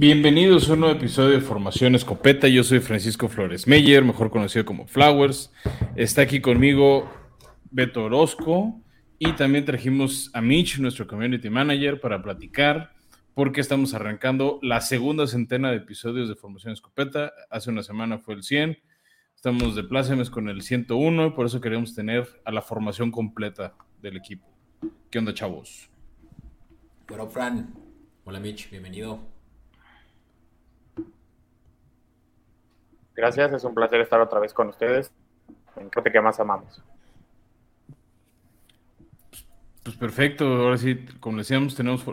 Bienvenidos a un nuevo episodio de Formación Escopeta. Yo soy Francisco Flores Meyer, mejor conocido como Flowers. Está aquí conmigo Beto Orozco y también trajimos a Mitch, nuestro community manager, para platicar porque estamos arrancando la segunda centena de episodios de Formación Escopeta. Hace una semana fue el 100. Estamos de plácemes con el 101 y por eso queremos tener a la formación completa del equipo. ¿Qué onda, chavos? Bueno, Fran. Hola, Mitch. Bienvenido. Gracias, es un placer estar otra vez con ustedes. Creo que más amamos. Pues perfecto, ahora sí, como decíamos, tenemos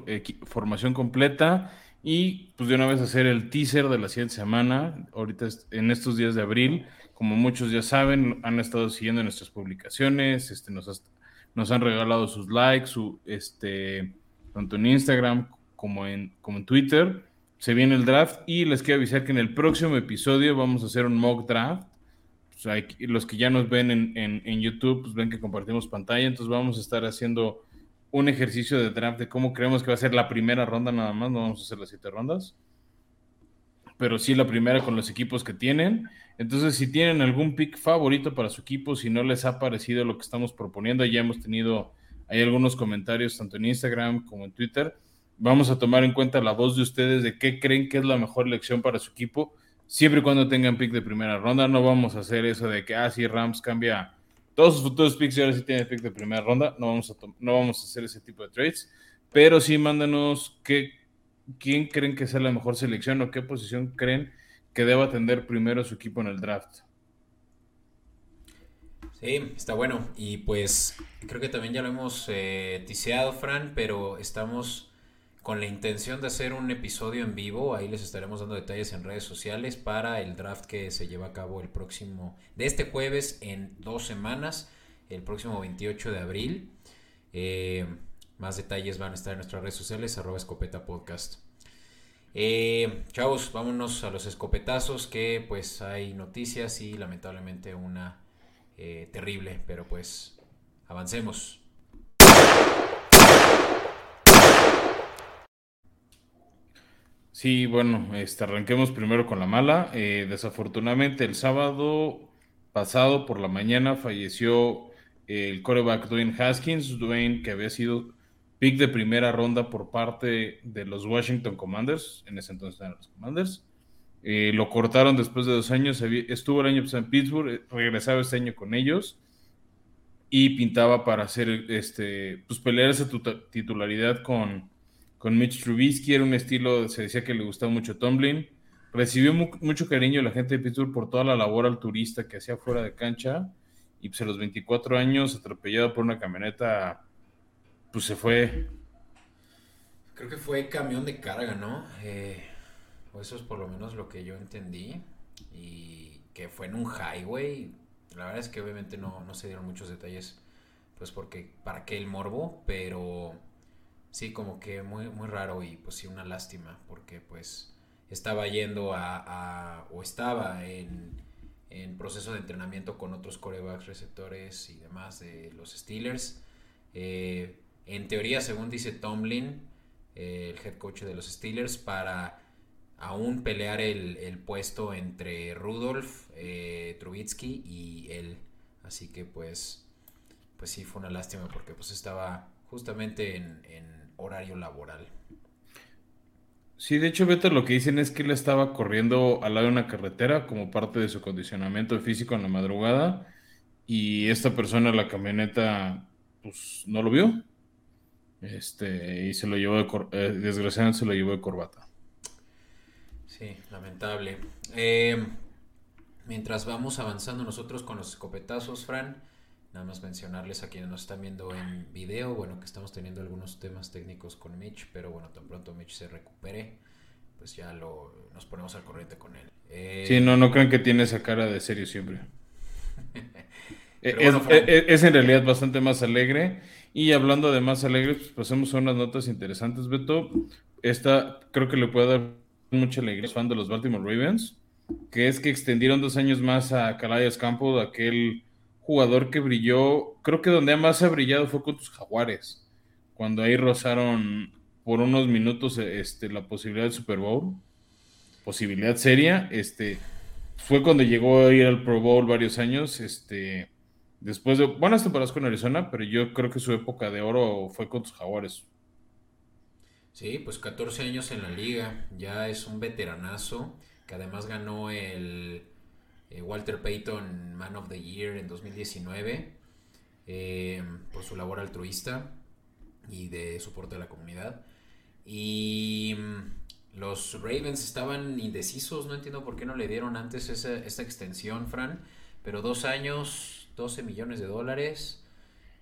formación completa y pues de una vez hacer el teaser de la siguiente semana, ahorita en estos días de abril, como muchos ya saben, han estado siguiendo nuestras publicaciones, este, nos, nos han regalado sus likes, su, este, tanto en Instagram como en, como en Twitter se viene el draft y les quiero avisar que en el próximo episodio vamos a hacer un mock draft. los que ya nos ven en, YouTube, pues ven que compartimos pantalla, entonces vamos a estar haciendo un ejercicio de draft de cómo creemos que va a ser la primera ronda nada más, no vamos a hacer las siete rondas, pero sí la primera con los equipos que tienen. Entonces, si tienen algún pick favorito para su equipo, si no les ha parecido lo que estamos proponiendo, ya hemos tenido, hay algunos comentarios tanto en Instagram como en Twitter Vamos a tomar en cuenta la voz de ustedes de qué creen que es la mejor elección para su equipo, siempre y cuando tengan pick de primera ronda. No vamos a hacer eso de que, ah, sí, Rams cambia todos sus futuros picks y ahora sí tiene pick de primera ronda. No vamos a, no vamos a hacer ese tipo de trades, pero sí mándanos qué, quién creen que sea la mejor selección o qué posición creen que deba atender primero su equipo en el draft. Sí, está bueno. Y pues creo que también ya lo hemos eh, tiseado, Fran, pero estamos con la intención de hacer un episodio en vivo. Ahí les estaremos dando detalles en redes sociales para el draft que se lleva a cabo el próximo, de este jueves en dos semanas, el próximo 28 de abril. Eh, más detalles van a estar en nuestras redes sociales, arroba escopeta podcast. Eh, chavos, vámonos a los escopetazos que pues hay noticias y lamentablemente una eh, terrible, pero pues avancemos. Sí, bueno, este, arranquemos primero con la mala. Eh, desafortunadamente, el sábado pasado por la mañana falleció el coreback Dwayne Haskins. Dwayne, que había sido pick de primera ronda por parte de los Washington Commanders, en ese entonces eran los Commanders. Eh, lo cortaron después de dos años, estuvo el año en Pittsburgh, eh, regresaba este año con ellos y pintaba para hacer, este, pues pelear titularidad con con Mitch Trubisky, era un estilo, se decía que le gustaba mucho Tomlin. Recibió mucho cariño la gente de Pittsburgh por toda la labor al turista que hacía fuera de cancha. Y pues a los 24 años, atropellado por una camioneta, pues se fue. Creo que fue camión de carga, ¿no? Eh, eso es por lo menos lo que yo entendí. Y que fue en un highway. La verdad es que obviamente no, no se dieron muchos detalles, pues porque, ¿para qué el morbo? Pero sí, como que muy, muy raro y pues sí, una lástima, porque pues estaba yendo a, o estaba en, proceso de entrenamiento con otros corebacks, receptores y demás de los Steelers. Eh, en teoría, según dice Tomlin, eh, el head coach de los Steelers, para aún pelear el, puesto entre Rudolph, eh, Trubitsky y él. Así que pues, pues sí, fue una lástima porque pues estaba justamente en horario laboral. Sí, de hecho, Beto, lo que dicen es que él estaba corriendo al lado de una carretera como parte de su condicionamiento físico en la madrugada y esta persona, la camioneta, pues no lo vio. Este, y se lo llevó de, eh, desgraciadamente se lo llevó de corbata. Sí, lamentable. Eh, mientras vamos avanzando nosotros con los escopetazos, Fran, Nada más mencionarles a quienes nos están viendo en video, bueno, que estamos teniendo algunos temas técnicos con Mitch, pero bueno, tan pronto Mitch se recupere, pues ya lo, nos ponemos al corriente con él. Eh, sí, no, no crean que tiene esa cara de serio siempre. es, en realidad bastante más alegre. Y hablando de más alegre, pues pasemos a unas notas interesantes, Beto. Esta creo que le puede dar mucha alegría a fan de los Baltimore Ravens, que es que extendieron dos años más a Calais Campo, aquel jugador que brilló, creo que donde más ha brillado fue con tus jaguares, cuando ahí rozaron por unos minutos este, la posibilidad del Super Bowl. posibilidad seria. Este, fue cuando llegó a ir al Pro Bowl varios años. Este, después de buenas temporadas con Arizona, pero yo creo que su época de oro fue con sus Jaguares. Sí, pues 14 años en la liga, ya es un veteranazo que además ganó el eh, Walter Payton Man of the Year en 2019 eh, por su labor altruista y de soporte a la comunidad. Y mm, los Ravens estaban indecisos, no entiendo por qué no le dieron antes esa, esta extensión, Fran, pero dos años, 12 millones de dólares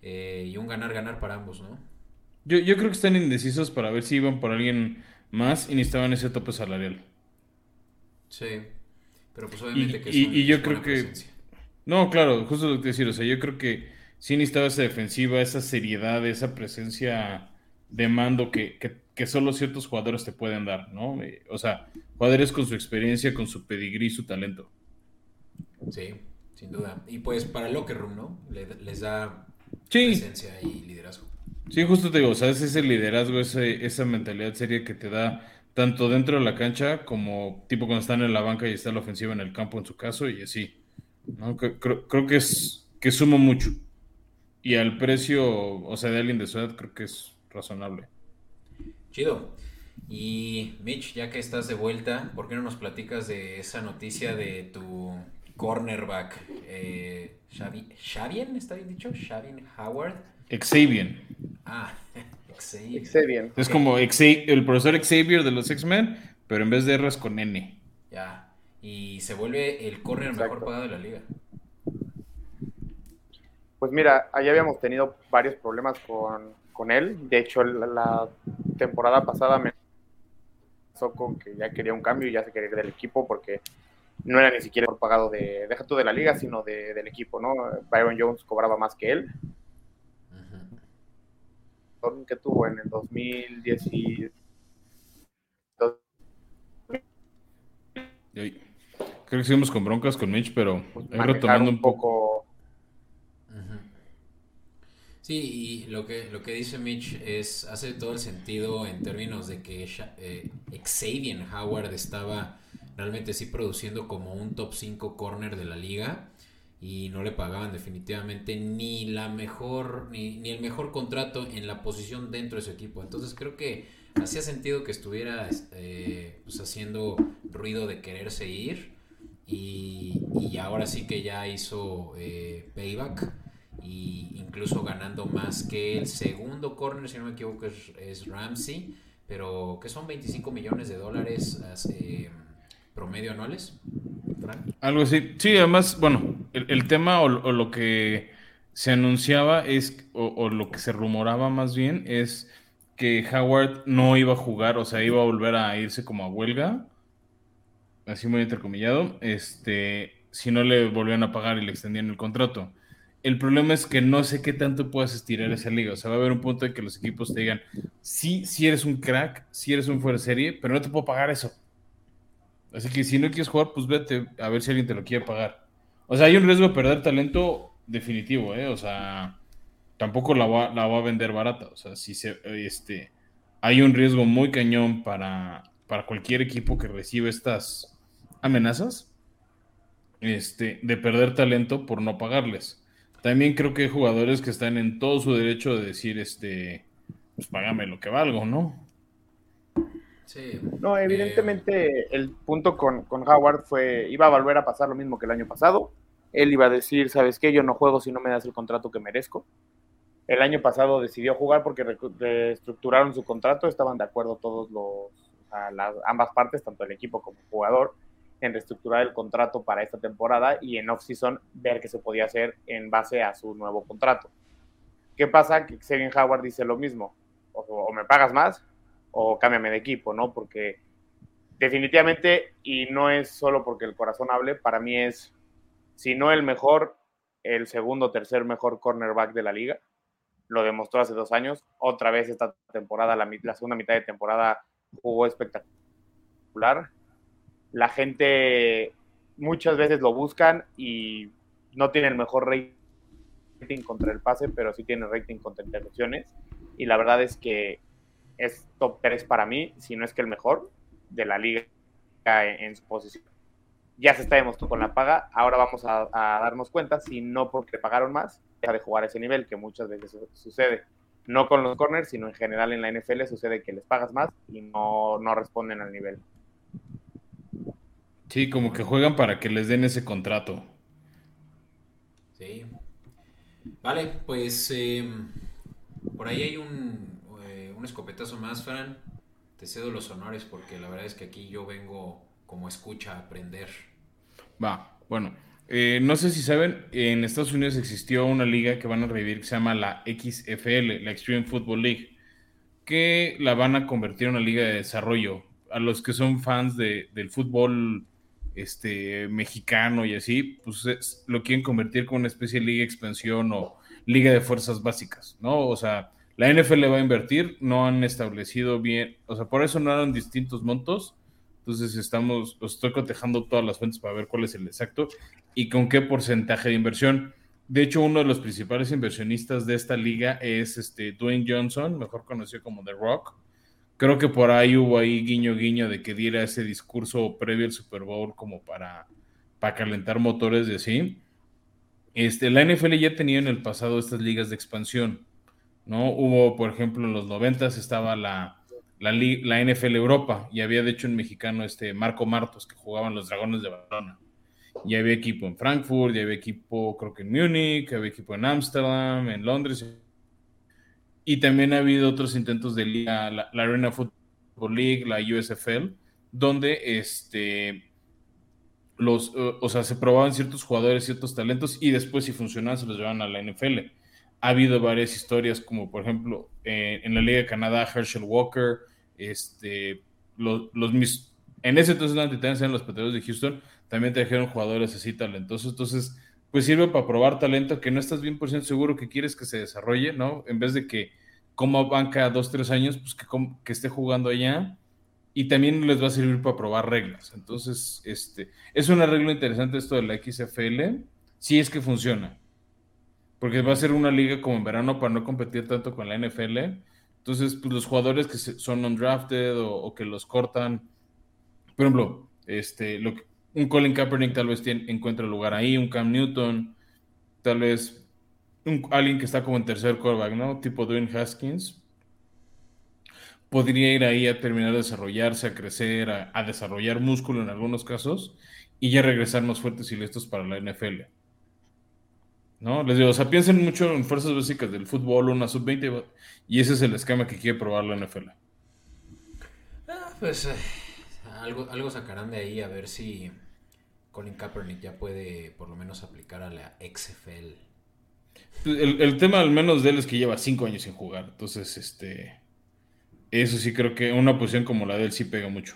eh, y un ganar-ganar para ambos, ¿no? Yo, yo creo que están indecisos para ver si iban por alguien más y necesitaban ese tope salarial. Sí, pero pues obviamente Y, que es y- un- y yo creo que... presencia. No, claro, justo lo que te decir, o sea, yo creo que sí necesitaba esa defensiva, esa seriedad, esa presencia de mando que, que, que solo ciertos jugadores te pueden dar, ¿no? Eh, O sea, jugadores con su experiencia, con su pedigrí, su talento. Sí, sin duda. Y pues para el locker room, ¿no? Le- les da Sí, presencia y liderazgo. sí, justo te digo, o sea, es ese liderazgo, ese, esa mentalidad seria que te da tanto dentro de la cancha como tipo cuando están en la banca y está la ofensiva en el campo en su caso y así, Creo, creo que es que suma mucho. Y al precio, o sea, de alguien de su edad, creo que es razonable. Chido. Y Mitch, ya que estás de vuelta, ¿por qué no nos platicas de esa noticia de tu cornerback? Eh, Xavi- ¿Xavien? ¿Está bien dicho? ¿Xavien Howard? Xavier. Ah, Xavier. Es como el profesor Xavier de los X-Men, pero en vez de R es con N. Ya. Y se vuelve el corner mejor pagado de la liga. Pues mira, allá habíamos tenido varios problemas con, con él. De hecho, la, la temporada pasada me pasó con que ya quería un cambio y ya se quería ir del equipo porque no era ni siquiera por pagado de, deja tú de la liga, sino de- del equipo, ¿no? Byron Jones cobraba más que él. Que tuvo en el 2010 y Y ahí- Creo que seguimos con broncas con Mitch, pero pues, retomando un poco. Sí, y lo que, lo que dice Mitch es, hace todo el sentido en términos de que eh, Xavier Howard estaba realmente sí produciendo como un top 5 corner de la liga y no le pagaban definitivamente ni la mejor, ni, ni el mejor contrato en la posición dentro de su equipo. Entonces creo que hacía sentido que estuviera eh, pues, haciendo ruido de quererse ir y, y ahora sí que ya hizo eh, payback y incluso ganando más que el segundo corner, si no me equivoco, es, Ramsey, pero que son 25 millones de dólares eh, promedio anuales. Algo así. Sí, además, bueno, el, el tema o, lo que se anunciaba es, o, lo que se rumoraba más bien, es que Howard no iba a jugar, o sea, iba a volver a irse como a huelga, así muy entrecomillado, este, si no le volvían a pagar y le extendían el contrato. El problema es que no sé qué tanto puedas estirar esa liga. O sea, va a haber un punto en que los equipos te digan, sí, sí eres un crack, sí eres un fuera de serie, pero no te puedo pagar eso. Así que si no quieres jugar, pues vete a ver si alguien te lo quiere pagar. O sea, hay un riesgo de perder talento definitivo, ¿eh? O sea, tampoco la va, a vender barata. O sea, si se, este, hay un riesgo muy cañón para, para cualquier equipo que reciba estas amenazas este, de perder talento por no pagarles. También creo que hay jugadores que están en todo su derecho de decir, este, pues págame lo que valgo, ¿no? Sí. No, Eh, evidentemente el punto con, con Howard fue, iba a volver a pasar lo mismo que el año pasado. Él iba a decir, ¿sabes qué? Yo no juego si no me das el contrato que merezco. El año pasado decidió jugar porque reestructuraron su contrato, estaban de acuerdo todos los, las, ambas partes, tanto el equipo como el jugador, en reestructurar el contrato para esta temporada y en off-season ver qué se podía hacer en base a su nuevo contrato. ¿Qué pasa? Que Xavier Howard dice lo mismo, o, o me pagas más o cámbiame de equipo, ¿no? Porque definitivamente, y no es solo porque el corazón hable, para mí es, si no el mejor, el segundo o tercer mejor cornerback de la liga. Lo demostró hace dos años. Otra vez esta temporada, la, segunda mitad de temporada, jugó espectacular. La gente muchas veces lo buscan y no tiene el mejor rating contra el pase, pero sí tiene rating contra intercepciones. Y la verdad es que es top 3 para mí, si no es que el mejor de la liga en, su posición. Ya se está demostrando con la paga, ahora vamos a, darnos cuenta si no porque pagaron más, deja de jugar a ese nivel, que muchas veces sucede. No con los corners, sino en general en la NFL sucede que les pagas más y no, no responden al nivel. Sí, como que juegan para que les den ese contrato. Sí. Vale, pues em, por ahí hay un, eh, un escopetazo más, Fran. Te cedo los honores porque la verdad es que aquí yo vengo como escucha a aprender. Va, bueno. Eh, no sé si saben, en Estados Unidos existió una liga que van a revivir que se llama la XFL, la Extreme Football League, que la van a convertir en una liga de desarrollo. A los que son fans de, del fútbol este, mexicano y así, pues lo quieren convertir como una especie de liga de expansión o liga de fuerzas básicas, ¿no? O sea, la NFL va a invertir, no han establecido bien, o sea, por eso no eran distintos montos. Entonces estamos, los estoy cotejando todas las fuentes para ver cuál es el exacto y con qué porcentaje de inversión. De hecho, uno de los principales inversionistas de esta liga es este Dwayne Johnson, mejor conocido como The Rock. Creo que por ahí hubo ahí guiño guiño de que diera ese discurso previo al Super Bowl como para, para calentar motores de así. Este, la NFL ya tenía en el pasado estas ligas de expansión ¿no? Hubo, por ejemplo, en los noventas estaba la, la, la, NFL Europa y había de hecho un mexicano, este Marco Martos, que jugaban los Dragones de Barcelona. Y había equipo en Frankfurt, y había equipo creo que en Múnich, había equipo en Ámsterdam, en Londres. Y también ha habido otros intentos de liga, la, Arena Football League, la USFL, donde este, los, o sea, se probaban ciertos jugadores, ciertos talentos, y después si funcionaban se los llevaban a la NFL ha habido varias historias, como por ejemplo eh, en la Liga de Canadá, Herschel Walker, este, los, los en ese entonces no eran los Patriotas de Houston, también trajeron jugadores así talentosos, entonces pues sirve para probar talento que no estás bien por ciento seguro que quieres que se desarrolle, ¿no? En vez de que como banca dos, tres años, pues que, que esté jugando allá y también les va a servir para probar reglas. Entonces, este, es una regla interesante esto de la XFL, si es que funciona porque va a ser una liga como en verano para no competir tanto con la NFL. Entonces, pues los jugadores que son undrafted o, que los cortan, por ejemplo, este, lo un Colin Kaepernick tal vez tiene, encuentra lugar ahí, un Cam Newton, tal vez un, alguien que está como en tercer quarterback, ¿no? Tipo Dwayne Haskins. Podría ir ahí a terminar de desarrollarse, a crecer, a desarrollar músculo en algunos casos y ya regresar más fuertes y listos para la NFL. ¿No? Les digo, o sea, piensen mucho en fuerzas básicas del fútbol, una sub-20, y ese es el esquema que quiere probar la NFL. Ah, pues eh, algo, algo sacarán de ahí a ver si Colin Kaepernick ya puede por lo menos aplicar a la XFL. El, el tema al menos de él es que lleva cinco años sin jugar, entonces, este, eso sí creo que una posición como la de él sí pega mucho.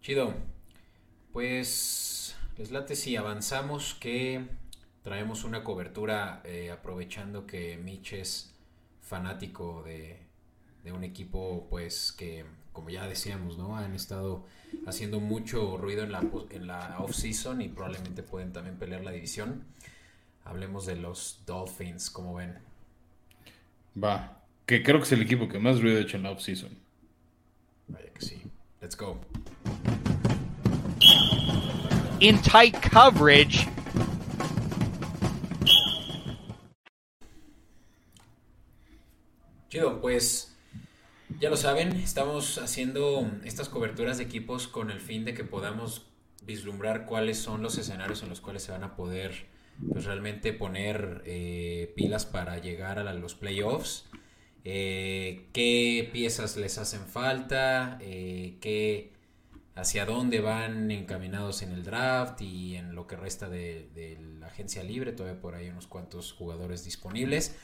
Chido. Pues les late si avanzamos que traemos una cobertura eh, aprovechando que Mitch es fanático de, un equipo pues que como ya decíamos no han estado haciendo mucho ruido en la en la off season y probablemente pueden también pelear la división. Hablemos de los Dolphins como ven va que creo que es el equipo que más ruido ha hecho en la off season vaya que sí. Let's go. In tight coverage Chido, pues ya lo saben, estamos haciendo estas coberturas de equipos con el fin de que podamos vislumbrar cuáles son los escenarios en los cuales se van a poder pues, realmente poner eh, pilas para llegar a los playoffs. Eh, qué piezas les hacen falta, eh, qué, hacia dónde van encaminados en el draft y en lo que resta de, de la agencia libre. Todavía por ahí unos cuantos jugadores disponibles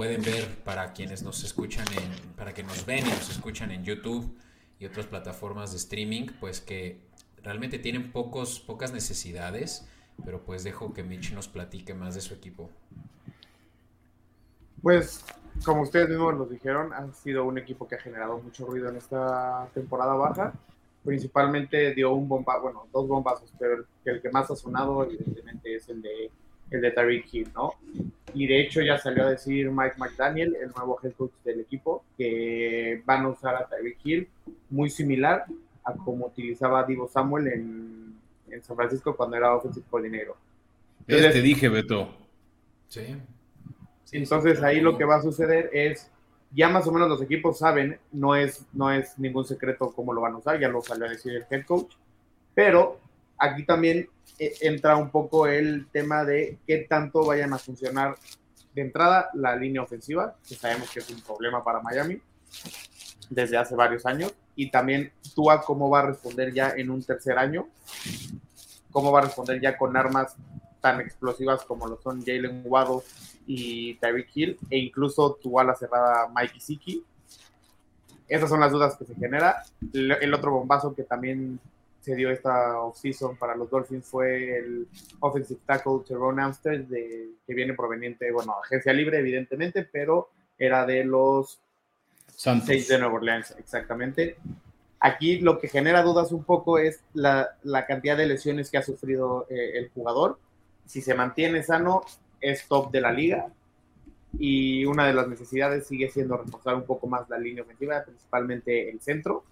pueden ver para quienes nos escuchan, en, para que nos ven y nos escuchan en YouTube y otras plataformas de streaming, pues que realmente tienen pocos, pocas necesidades, pero pues dejo que Mitch nos platique más de su equipo. Pues, como ustedes mismos nos dijeron, han sido un equipo que ha generado mucho ruido en esta temporada baja. Principalmente dio un bomba, bueno, dos bombazos, pero el, que más ha sonado, evidentemente, es el de el de Tyreek Hill, ¿no? Y de hecho ya salió a decir Mike McDaniel, el nuevo head coach del equipo, que van a usar a Tyreek Hill muy similar a como utilizaba Divo Samuel en, en San Francisco cuando era offensive coordinator. Entonces, te dije, Beto. Sí. Entonces ahí lo que va a suceder es, ya más o menos los equipos saben, no es, no es ningún secreto cómo lo van a usar, ya lo salió a decir el head coach, pero aquí también entra un poco el tema de qué tanto vayan a funcionar de entrada la línea ofensiva, que sabemos que es un problema para Miami desde hace varios años, y también Tua cómo va a responder ya en un tercer año, cómo va a responder ya con armas tan explosivas como lo son Jalen Waddle y Tyreek Hill, e incluso tu ala cerrada Mike Siki. Esas son las dudas que se genera. El otro bombazo que también se dio esta offseason para los Dolphins fue el offensive tackle Tyrone Amster, de, que viene proveniente, bueno, agencia libre evidentemente, pero era de los Santos. de Nueva Orleans, exactamente. Aquí lo que genera dudas un poco es la, la cantidad de lesiones que ha sufrido eh, el jugador. Si se mantiene sano, es top de la liga. Y una de las necesidades sigue siendo reforzar un poco más la línea ofensiva, principalmente el centro.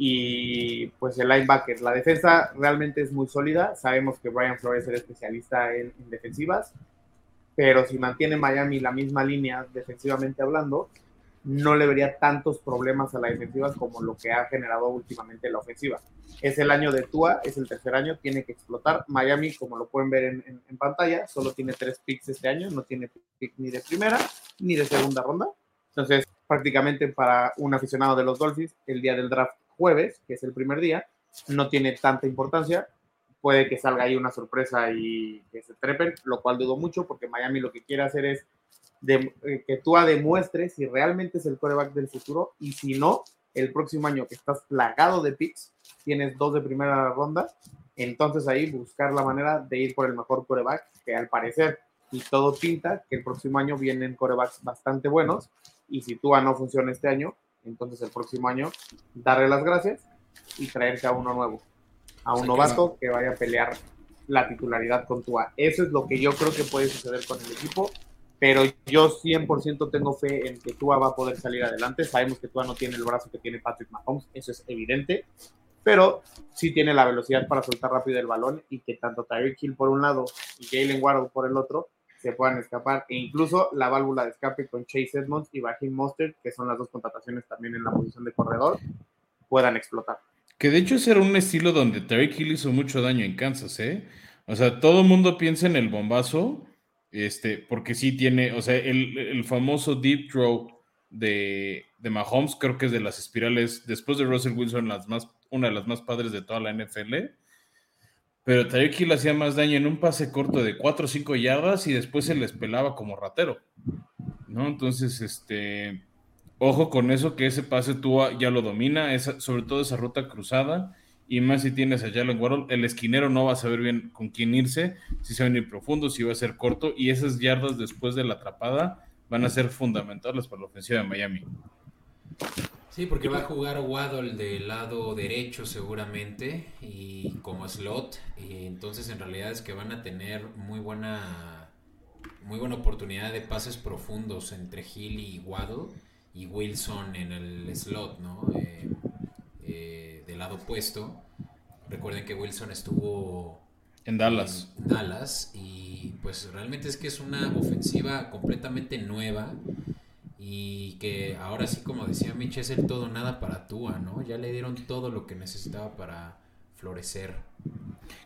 Y pues el linebacker. La defensa realmente es muy sólida. Sabemos que Brian Flores es especialista en, en defensivas. Pero si mantiene Miami la misma línea defensivamente hablando, no le vería tantos problemas a la defensiva como lo que ha generado últimamente la ofensiva. Es el año de Tua, es el tercer año, tiene que explotar. Miami, como lo pueden ver en, en, en pantalla, solo tiene tres picks este año, no tiene pick ni de primera ni de segunda ronda. Entonces, prácticamente para un aficionado de los Dolphins, el día del draft jueves, que es el primer día, no tiene tanta importancia. Puede que salga ahí una sorpresa y que se trepen, lo cual dudo mucho porque Miami lo que quiere hacer es eh, que tú demuestres si realmente es el coreback del futuro y si no, el próximo año que estás plagado de picks, tienes dos de primera ronda, entonces ahí buscar la manera de ir por el mejor coreback, que al parecer y todo pinta que el próximo año vienen corebacks bastante buenos y si Tua no funciona este año, entonces el próximo año darle las gracias y traerse a uno nuevo, a un novato que vaya a pelear la titularidad con Tua. Eso es lo que yo creo que puede suceder con el equipo pero yo 100% tengo fe en que Tua va a poder salir adelante. Sabemos que Tua no tiene el brazo que tiene Patrick Mahomes, eso es evidente, pero sí tiene la velocidad para soltar rápido el balón y que tanto Tyreek Hill por un lado y Jalen Waddle por el otro se puedan escapar e incluso la válvula de escape con Chase Edmonds y Raheem Mostert, que son las dos contrataciones también en la posición de corredor, puedan explotar. Que de hecho ese era un estilo donde Tyreek Hill hizo mucho daño en Kansas, ¿eh? O sea, todo el mundo piensa en el bombazo, este, porque sí tiene, o sea, el, el famoso deep throw de, de, Mahomes, creo que es de las espirales, después de Russell Wilson, las más, una de las más padres de toda la NFL. Pero Tyreek Hill hacía más daño en un pase corto de 4 o 5 yardas y después se les pelaba como ratero. ¿No? Entonces, este. Ojo con eso, que ese pase tú ya lo domina, sobre todo esa ruta cruzada. Y más si tienes a Jalen Waddle, el esquinero no va a saber bien con quién irse, si se va a ir profundo, si va a ser corto, y esas yardas después de la atrapada van a ser fundamentales para la ofensiva de Miami. Sí, porque va a jugar Waddle del lado derecho seguramente y como slot, y entonces en realidad es que van a tener muy buena muy buena oportunidad de pases profundos entre Hill y Waddle y Wilson en el slot, ¿no? Eh, eh, del lado opuesto. Recuerden que Wilson estuvo en Dallas. En Dallas y pues realmente es que es una ofensiva completamente nueva y que ahora sí como decía Mitch es el todo nada para Tua, ¿no? Ya le dieron todo lo que necesitaba para florecer.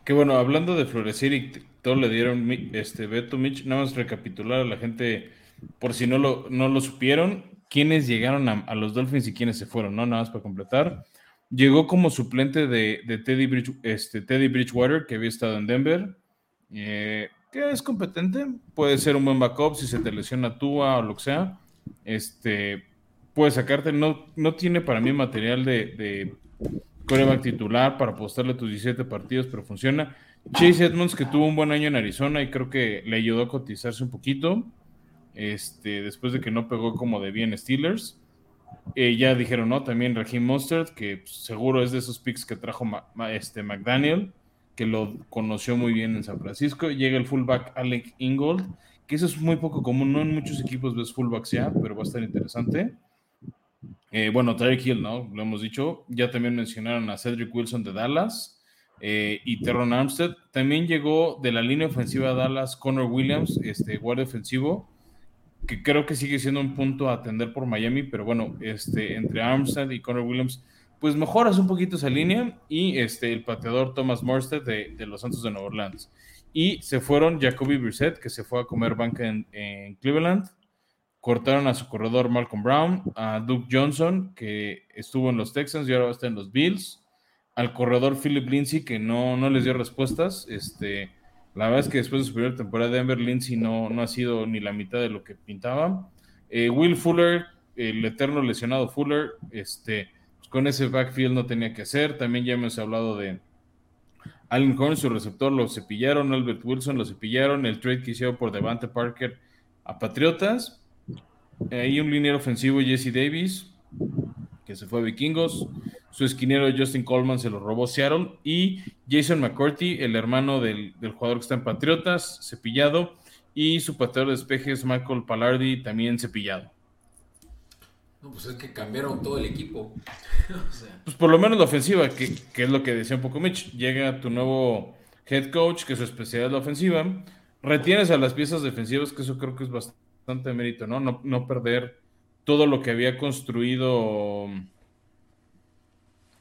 Que bueno, hablando de florecer y todo le dieron este Beto Mitch, nada más recapitular a la gente por si no lo, no lo supieron, quiénes llegaron a, los Dolphins y quiénes se fueron, ¿no? Nada más para completar. Llegó como suplente de, de Teddy, Bridge, este, Teddy Bridgewater, que había estado en Denver. Eh, que es competente, puede ser un buen backup si se te lesiona Tua o lo que sea. Este, puede sacarte, no, no tiene para mí material de, de coreback titular para apostarle tus 17 partidos, pero funciona. Chase Edmonds, que tuvo un buen año en Arizona y creo que le ayudó a cotizarse un poquito. Este, después de que no pegó como de bien Steelers. Eh, ya dijeron, ¿no? También Raheem Mostert, que seguro es de esos picks que trajo este McDaniel, que lo conoció muy bien en San Francisco. Llega el fullback Alec Ingold, eso es muy poco común, no en muchos equipos ves fullbacks ya, pero va a estar interesante. Eh, bueno, Tyreek Hill, ¿no? Lo hemos dicho. Ya también mencionaron a Cedric Wilson de Dallas eh, y Terron Armstead. También llegó de la línea ofensiva de Dallas Connor Williams, este guardia ofensivo, que creo que sigue siendo un punto a atender por Miami, pero bueno, este, entre Armstead y Connor Williams, pues mejoras un poquito esa línea y este, el pateador Thomas Morstead de, de los Santos de Nueva Orleans. Y se fueron Jacoby Brissett, que se fue a comer banca en, Cleveland. Cortaron a su corredor Malcolm Brown, a Duke Johnson, que estuvo en los Texans y ahora está en los Bills, al corredor Philip Lindsay, que no, no les dio respuestas. Este, la verdad es que después de su primera temporada de Denver, Lindsay no, no ha sido ni la mitad de lo que pintaba. Eh, Will Fuller, el eterno lesionado Fuller, este, pues con ese backfield no tenía que hacer. También ya hemos hablado de Allen Horn, su receptor, lo cepillaron. Albert Wilson lo cepillaron. El trade que hicieron por Devante Parker a Patriotas. Hay un liniero ofensivo, Jesse Davis, que se fue a Vikingos. Su esquinero Justin Coleman se lo robó Seattle. Y Jason McCourty, el hermano del, del jugador que está en Patriotas, cepillado. Y su pateador de despejes, Michael Palardi, también cepillado. No, pues es que cambiaron todo el equipo. o sea, Pues por lo menos la ofensiva, que, que es lo que decía un poco Mitch. Llega tu nuevo head coach, que su especialidad es la ofensiva. Retienes a las piezas defensivas, que eso creo que es bastante mérito, ¿no? No, no perder todo lo que había construido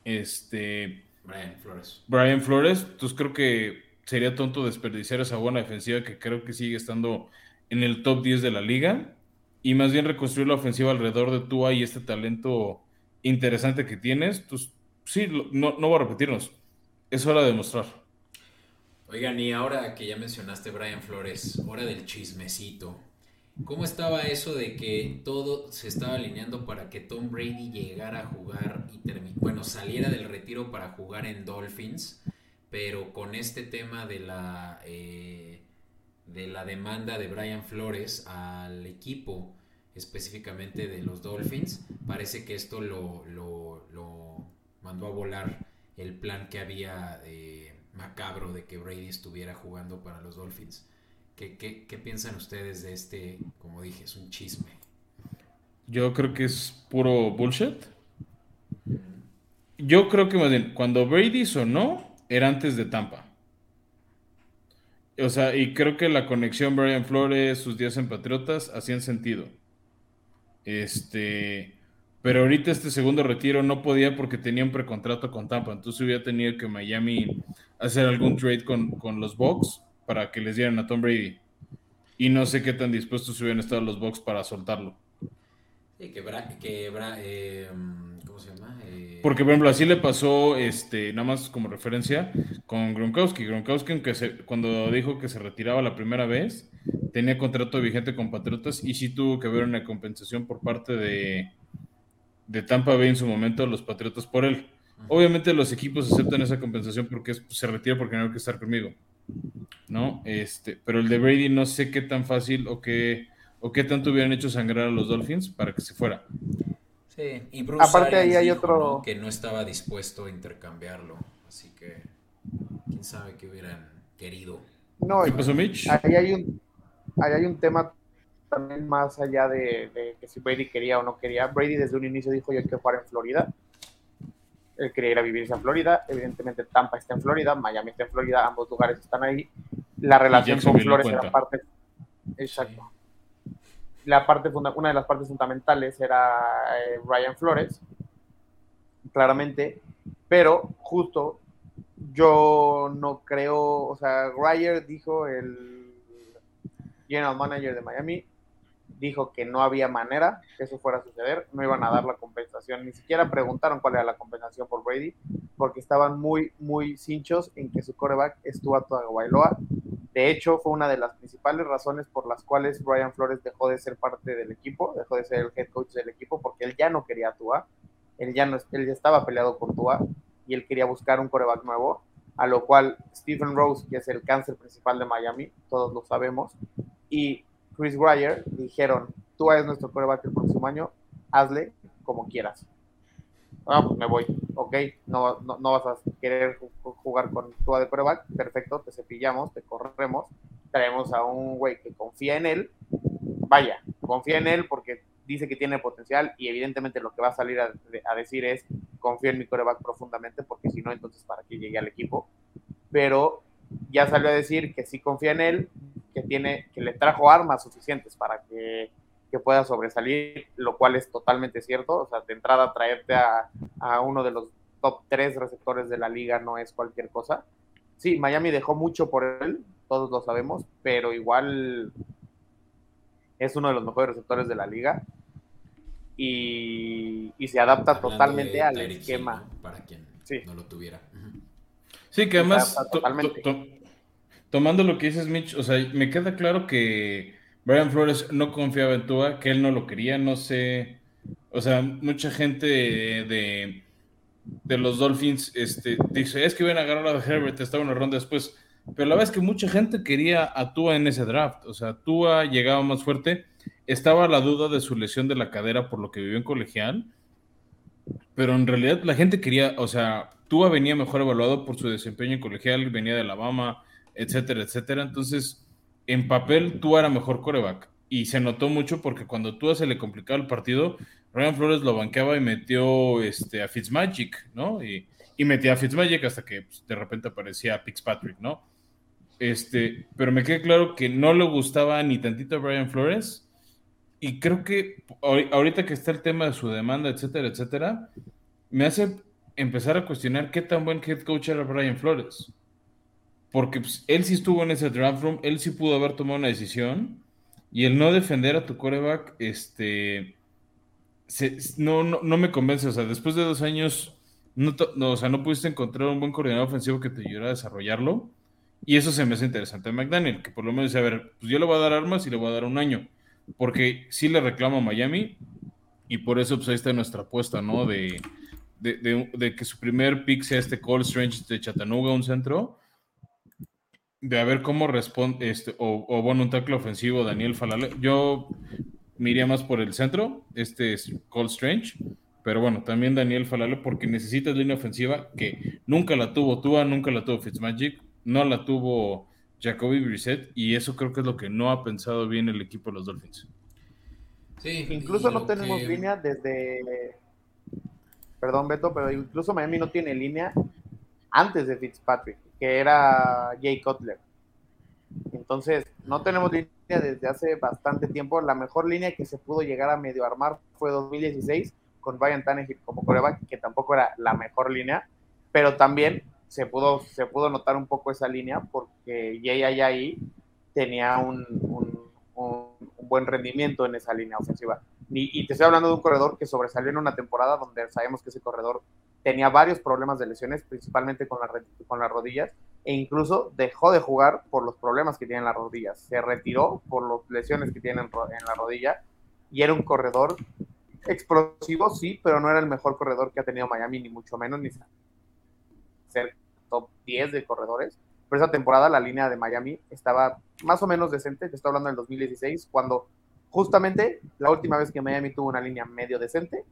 este Brian Flores. Brian Flores. Entonces creo que sería tonto desperdiciar esa buena defensiva que creo que sigue estando en el top 10 de la liga. Y más bien reconstruir la ofensiva alrededor de Tua y este talento interesante que tienes. Entonces, sí, no, no voy a repetirnos. Es hora de demostrar. Oigan, y ahora que ya mencionaste Brian Flores, hora del chismecito. ¿Cómo estaba eso de que todo se estaba alineando para que Tom Brady llegara a jugar y bueno, saliera del retiro para jugar en Dolphins, pero con este tema de la eh, de la demanda de Brian Flores al equipo específicamente de los Dolphins, parece que esto lo, mandó a volar el plan que había eh, macabro de que Brady estuviera jugando para los Dolphins. ¿Qué, qué, qué piensan ustedes de este? Como dije, es un chisme. Yo creo que es puro bullshit. Yo creo que más bien, cuando Brady sonó, era antes de Tampa. O sea, y creo que la conexión Brian Flores, sus días en Patriotas, hacían sentido. Este, pero ahorita este segundo retiro no podía porque tenía un precontrato con Tampa. Entonces hubiera tenido que Miami hacer algún trade con, con los Bucks para que les dieran a Tom Brady. Y no sé qué tan dispuestos hubieran estado los Bucks para soltarlo. Sí, que, Bra- que Bra- eh, ¿cómo se llama? Eh, Porque, por ejemplo, así le pasó, este, nada más como referencia, con Gronkowski. Gronkowski, aunque se- cuando dijo que se retiraba la primera vez, tenía contrato vigente con Patriotas y sí tuvo que haber una compensación por parte de, de Tampa Bay en su momento, los Patriotas por él. Obviamente los equipos aceptan esa compensación porque es- se retira porque no hay que estar conmigo, ¿no? Este, pero el de Brady no sé qué tan fácil o qué, o qué tanto hubieran hecho sangrar a los Dolphins para que se fuera. sí, y Bruce Aparte, ahí Arians hay dijo, otro- ¿no? que no estaba dispuesto a intercambiarlo. Así que, quién sabe qué hubieran querido. No, ¿Qué pasó, Mitch? ahí hay un, ahí hay un tema también más allá de, de que si Brady quería o no quería. Brady desde un inicio dijo yo quiero jugar en Florida. Él quería ir a vivirse en Florida. Evidentemente Tampa está en Florida, Miami está en Florida, ambos lugares están ahí. La relación con Flores era parte. Exacto. La parte una de las partes fundamentales era eh, Ryan Flores, claramente, pero justo yo no creo, o sea, Ryer dijo, el general manager de Miami, dijo que no había manera que eso fuera a suceder, no iban a dar la compensación, ni siquiera preguntaron cuál era la compensación por Brady, porque estaban muy, muy cinchos en que su coreback es Tua Tagovailoa. De hecho, fue una de las principales razones por las cuales Brian Flores dejó de ser parte del equipo, dejó de ser el head coach del equipo, porque él ya no quería a Tua, él ya, no, él ya estaba peleado por Tua y él quería buscar un coreback nuevo, a lo cual Stephen Rose, que es el cáncer principal de Miami, todos lo sabemos, y Chris Greyer dijeron, Tua es nuestro coreback el próximo año, hazle como quieras. Ah, pues me voy. Ok, no, no, no vas a querer jugar con Tua de coreback, perfecto, te cepillamos, te corremos, traemos a un güey que confía en él, vaya, confía en él porque dice que tiene potencial y evidentemente lo que va a salir a, a decir es confío en mi coreback profundamente porque si no, entonces para qué llegue al equipo. Pero ya salió a decir que sí confía en él, que tiene, que le trajo armas suficientes para que, que pueda sobresalir, lo cual es totalmente cierto. O sea, de entrada traerte a, a uno de los top tres receptores de la liga no es cualquier cosa. Sí, Miami dejó mucho por él, todos lo sabemos, pero igual es uno de los mejores receptores de la liga y, y se adapta Hablando totalmente al esquema. ¿no? Para quien Sí. no lo tuviera. Sí, que además, to- tomando lo que dices, Mitch, o sea, me queda claro que Brian Flores no confiaba en Tua, que él no lo quería, no sé, o sea, mucha gente de, de, los Dolphins este, dice, es que iban a agarrar a Herbert, estaba una ronda después, pero la verdad es que mucha gente quería a Tua en ese draft, o sea, Tua llegaba más fuerte, estaba la duda de su lesión de la cadera por lo que vivió en colegial, pero en realidad la gente quería, o sea, Tua venía mejor evaluado por su desempeño en colegial, venía de Alabama, etcétera, etcétera. Entonces, en papel, Tua era mejor coreback. Y se notó mucho porque cuando Tua se le complicaba el partido, Ryan Flores lo banqueaba y metió este, a Fitzmagic, ¿no? Y, y metía a Fitzmagic hasta que pues, de repente aparecía Fitzpatrick, ¿no? Este, pero me queda claro que no le gustaba ni tantito a Brian Flores. Y creo que ahori- ahorita que está el tema de su demanda, etcétera, etcétera, me hace empezar a cuestionar qué tan buen head coach era Brian Flores. Porque pues, él sí estuvo en ese draft room, él sí pudo haber tomado una decisión. Y el no defender a tu coreback, este, no, no, no me convence. O sea, después de dos años, no, o sea, no pudiste encontrar un buen coordinador ofensivo que te ayudara a desarrollarlo. Y eso se me hace interesante a McDaniel, que por lo menos dice, a ver, pues yo le voy a dar armas y le voy a dar un año. Porque sí le reclamo a Miami y por eso pues ahí está nuestra apuesta, ¿no? De, de, de- de que su primer pick sea este Cole Strange de Chattanooga, un centro. De a ver cómo responde, este, o, o bueno, un tackle ofensivo, Daniel Falale. Yo me iría más por el centro, este es Cole Strange. Pero bueno, también Daniel Falale, porque necesitas línea ofensiva que nunca la tuvo Tua, nunca la tuvo Fitzmagic, no la tuvo Jacoby Brissett, y eso creo que es lo que no ha pensado bien el equipo de los Dolphins. Sí, Incluso no tenemos que- línea desde. Perdón, Beto, pero incluso Miami no tiene línea antes de Fitzpatrick, que era Jay Cutler. Entonces, no tenemos línea desde hace bastante tiempo. La mejor línea que se pudo llegar a medio armar fue 2016 con Ryan Tannehill como coreback, que tampoco era la mejor línea, pero también se pudo, se pudo notar un poco esa línea porque Jay ahí tenía un- un buen rendimiento en esa línea ofensiva. Y, y te estoy hablando de un corredor que sobresalió en una temporada donde sabemos que ese corredor tenía varios problemas de lesiones, principalmente con, la con las rodillas, e incluso dejó de jugar por los problemas que tiene en las rodillas. Se retiró por las lesiones que tiene en, ro- en la rodilla y era un corredor explosivo, sí, pero no era el mejor corredor que ha tenido Miami, ni mucho menos, ni ser top 10 de corredores. Pero esa temporada la línea de Miami estaba más o menos decente, te estoy hablando del 2016, cuando justamente la última vez que Miami tuvo una línea medio decente,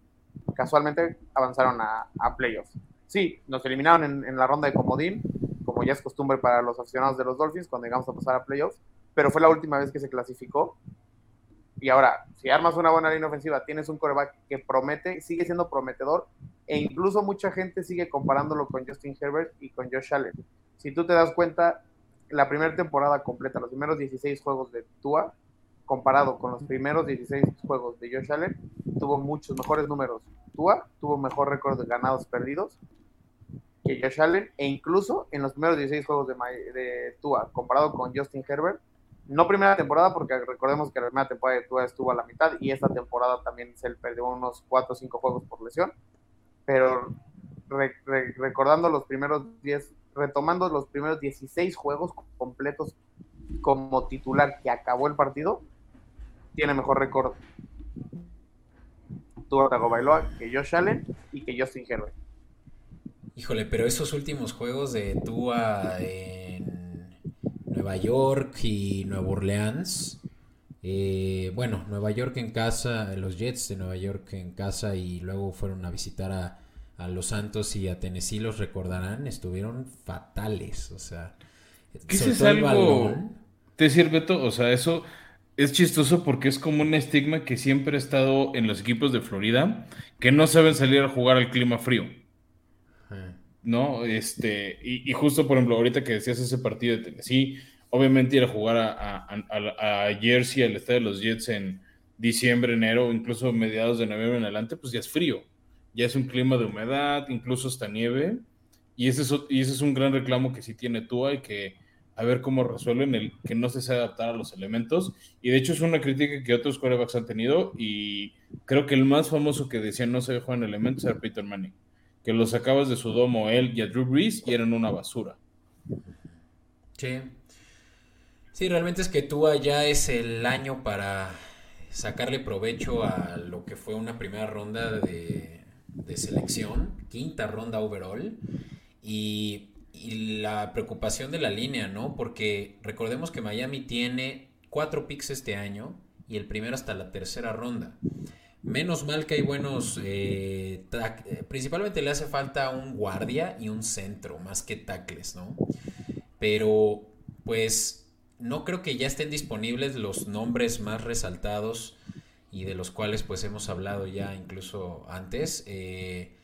casualmente avanzaron a, playoffs. Sí, nos eliminaron en, en la ronda de comodín, como ya es costumbre para los aficionados de los Dolphins cuando llegamos a pasar a playoffs, pero fue la última vez que se clasificó. Y ahora, si armas una buena línea ofensiva, tienes un coreback que promete, sigue siendo prometedor, e incluso mucha gente sigue comparándolo con Justin Herbert y con Josh Allen. Si tú te das cuenta, la primera temporada completa, los primeros 16 juegos de Tua, comparado con los primeros 16 juegos de Josh Allen, tuvo muchos mejores números. Tua tuvo mejor récord de ganados perdidos que Josh Allen, e incluso en los primeros 16 juegos de, de Tua, comparado con Justin Herbert, no primera temporada, porque recordemos que la primera temporada de Tua estuvo a la mitad y esta temporada también se perdió unos 4 o 5 juegos por lesión, pero re- re- recordando los primeros 10, retomando los primeros 16 juegos completos como titular que acabó el partido, tiene mejor récord Tua Tagovailoa que Josh Allen y que Justin Herbert. Híjole, pero esos últimos juegos de Tua en Nueva York y Nueva Orleans, eh, bueno, Nueva York en casa, los Jets de Nueva York en casa y luego fueron a visitar a, a los Santos y a Tennessee los recordarán, estuvieron fatales. O sea, ¿Qué soltó es el algo? balón. Te sirve todo, o sea, eso es chistoso porque es como un estigma que siempre ha estado en los equipos de Florida, que no saben salir a jugar al clima frío, Ajá. ¿no? Este, y, y justo, por ejemplo, ahorita que decías ese partido de Tennessee, obviamente ir a jugar a, a- a- a Jersey, al estadio de los Jets en diciembre, enero, incluso mediados de noviembre en adelante, pues ya es frío, ya es un clima de humedad, incluso hasta nieve, y ese es, y ese es un gran reclamo que sí tiene Tua y que a ver cómo resuelven el que no se sabe adaptar a los elementos. Y de hecho es una crítica que otros quarterbacks han tenido y creo que el más famoso que decían no se juega en elementos era Peyton Manning, que lo sacabas de su domo él y a Drew Brees y eran una basura. Sí. Sí, realmente es que Tua ya es el año para sacarle provecho a lo que fue una primera ronda de selección, quinta ronda overall, y, y la preocupación de la línea, ¿no? Porque recordemos que Miami tiene cuatro picks este año y el primero hasta la tercera ronda. Menos mal que hay buenos, eh, eh, principalmente le hace falta un guardia y un centro, más que tackles, ¿no? Pero pues no creo que ya estén disponibles los nombres más resaltados y de los cuales pues hemos hablado ya incluso antes. Eh,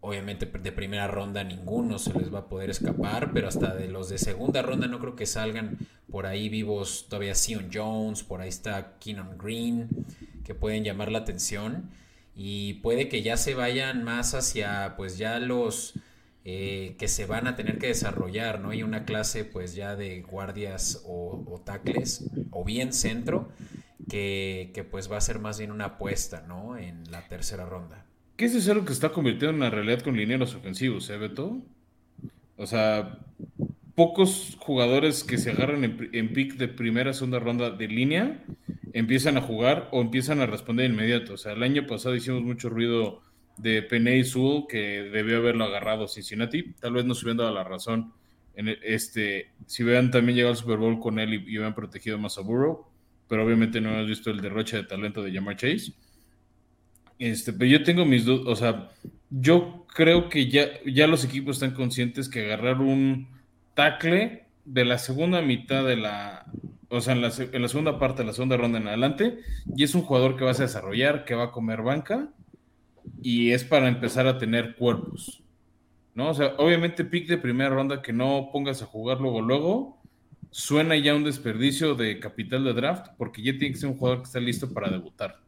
obviamente de primera ronda ninguno se les va a poder escapar, pero hasta de los de segunda ronda no creo que salgan por ahí vivos todavía Sion Jones, por ahí está Keenan Green, que pueden llamar la atención y puede que ya se vayan más hacia pues ya los eh, que se van a tener que desarrollar, ¿no? Y una clase pues ya de guardias o, o tackles o bien centro que, que, pues va a ser más bien una apuesta, ¿no? En la tercera ronda. ¿Qué es lo que está convirtiendo en una realidad con linieros ofensivos, eh, Beto? O sea, pocos jugadores que se agarran en, pick de primera, segunda ronda de línea empiezan a jugar o empiezan a responder inmediato. O sea, el año pasado hicimos mucho ruido de Peney Sewell, que debió haberlo agarrado Cincinnati. Tal vez no se hubieran dado la razón. En este, si hubieran también llegado al Super Bowl con él y, y hubieran protegido más a Burrow, pero obviamente no hemos visto el derroche de talento de Jamar Chase. Este, pero yo tengo mis dudas, o sea, yo creo que ya, ya los equipos están conscientes que agarrar un tackle de la segunda mitad de la, o sea, en la, segunda parte de la segunda ronda en adelante, y es un jugador que vas a desarrollar, que va a comer banca, y es para empezar a tener cuerpos, ¿no? O sea, obviamente pick de primera ronda que no pongas a jugar luego, luego, suena ya un desperdicio de capital de draft, porque ya tiene que ser un jugador que está listo para debutar.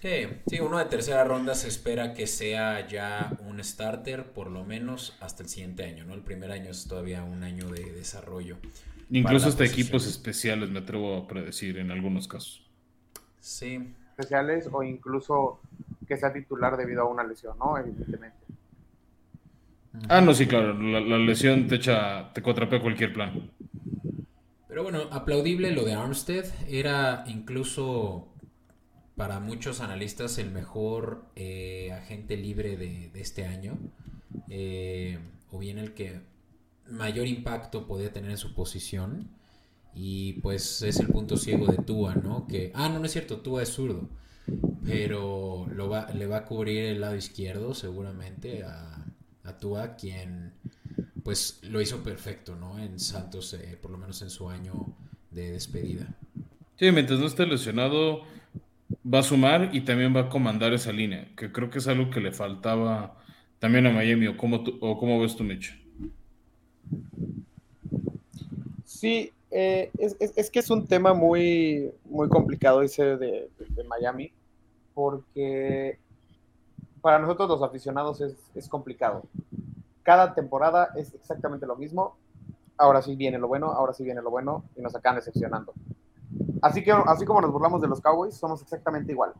Sí, sí, uno de tercera ronda se espera que sea ya un starter por lo menos hasta el siguiente año, ¿no? El primer año es todavía un año de desarrollo. Incluso hasta posición. equipos especiales, me atrevo a predecir en algunos casos. Sí, especiales o incluso que sea titular debido a una lesión, ¿no? Evidentemente. Ah, no, sí, claro, la, la lesión te echa, te cuatrapea cualquier plan. Pero bueno, aplaudible lo de Armstead. Era incluso para muchos analistas el mejor eh, agente libre de, este año. Eh, o bien el que mayor impacto podía tener en su posición. Y pues es el punto ciego de Tua, ¿no? Que, ah, no, no es cierto, Tua es zurdo. Pero lo va, le va a cubrir el lado izquierdo seguramente a, a Tua, quien pues lo hizo perfecto, ¿no? En Santos, eh, por lo menos en su año de despedida. Sí, mientras no esté lesionado, va a sumar y también va a comandar esa línea, que creo que es algo que le faltaba también a Miami, o cómo, tú- o cómo ves tú, Mitch. Sí, eh, es, que es un tema muy, muy complicado ese de, de Miami, porque para nosotros los aficionados es, es complicado. Cada temporada es exactamente lo mismo. Ahora sí viene lo bueno, ahora sí viene lo bueno, y nos acaban decepcionando. Así que, así como nos burlamos de los Cowboys, somos exactamente igual.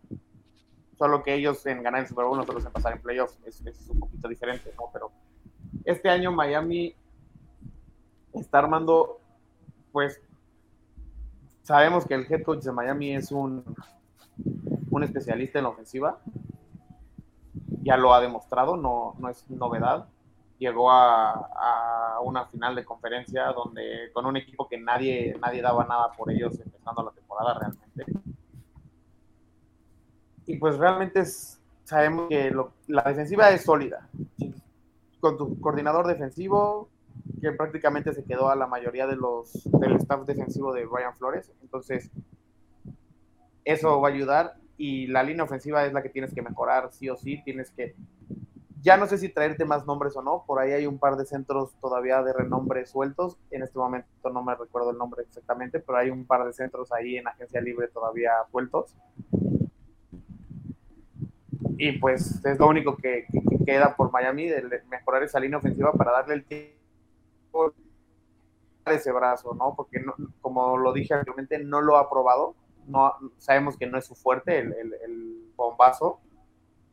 Solo que ellos en ganar el Super Bowl, nosotros en pasar en playoffs, es, un poquito diferente, ¿no? Pero este año Miami está armando, pues, sabemos que el head coach de Miami es un, un especialista en la ofensiva. Ya lo ha demostrado, no, no es novedad. Llegó a, a una final de conferencia donde con un equipo que nadie, nadie daba nada por ellos empezando la temporada realmente. Y pues realmente es, sabemos que la defensiva es sólida. Con tu coordinador defensivo, que prácticamente se quedó a la mayoría de los del staff defensivo de Brian Flores. Entonces, eso va a ayudar. Y la línea ofensiva es la que tienes que mejorar, sí o sí. Tienes que. Ya no sé si traerte más nombres o no. Por ahí hay un par de centros todavía de renombre sueltos. En este momento no me recuerdo el nombre exactamente, pero hay un par de centros ahí en agencia libre todavía sueltos y pues es lo único que, queda por Miami, de mejorar esa línea ofensiva para darle el tiempo ese brazo, ¿no? Porque como lo dije anteriormente, no lo ha probado, no, sabemos que no es su fuerte el, el, bombazo,